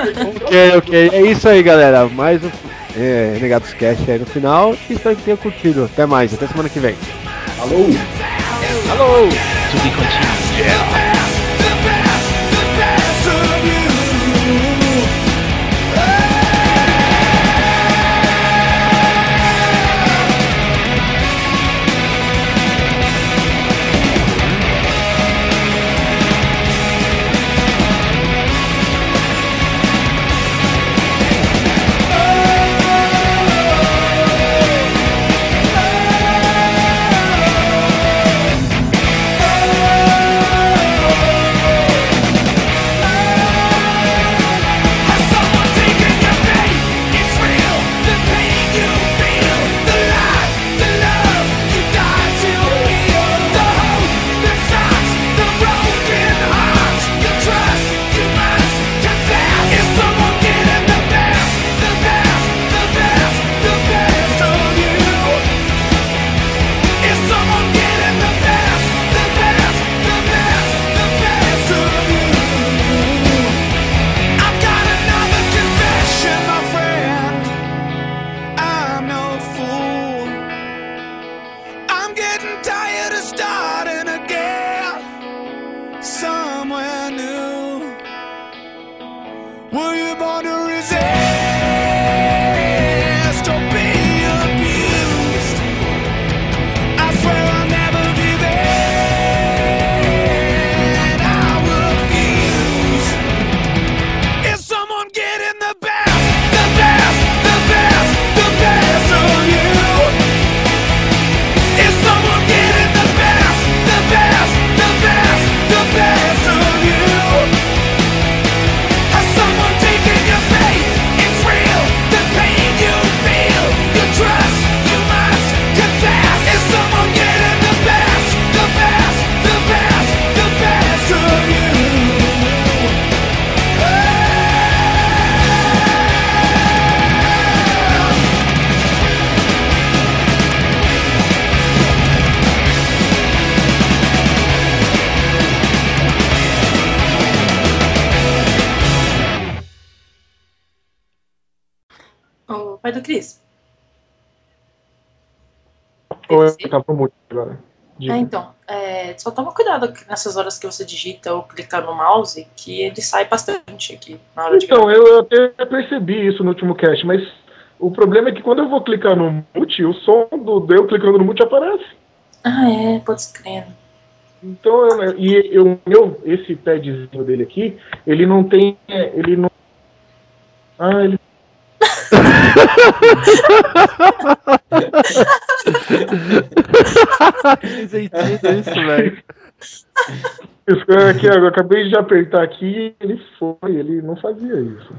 ok, ok. É isso aí, galera. Mais um é, Renegados Cast aí no final. Espero que tenham curtido. Até mais, até semana que vem. Alô? Falou! to be continued. I've cuidado nessas horas que você digita ou clica no mouse, que ele sai bastante aqui na hora de Então, eu até percebi isso no último cast, mas o problema é que quando eu vou clicar no mute, o som do do eu clicando no mute aparece. Ah, é, pode escrever. Então, eu- e eu, meu, esse padzinho dele aqui, ele não tem. é, Ele não. Ah, ele. Isso, velho. Isso, é que eu acabei de apertar aqui ele foi, ele não fazia isso.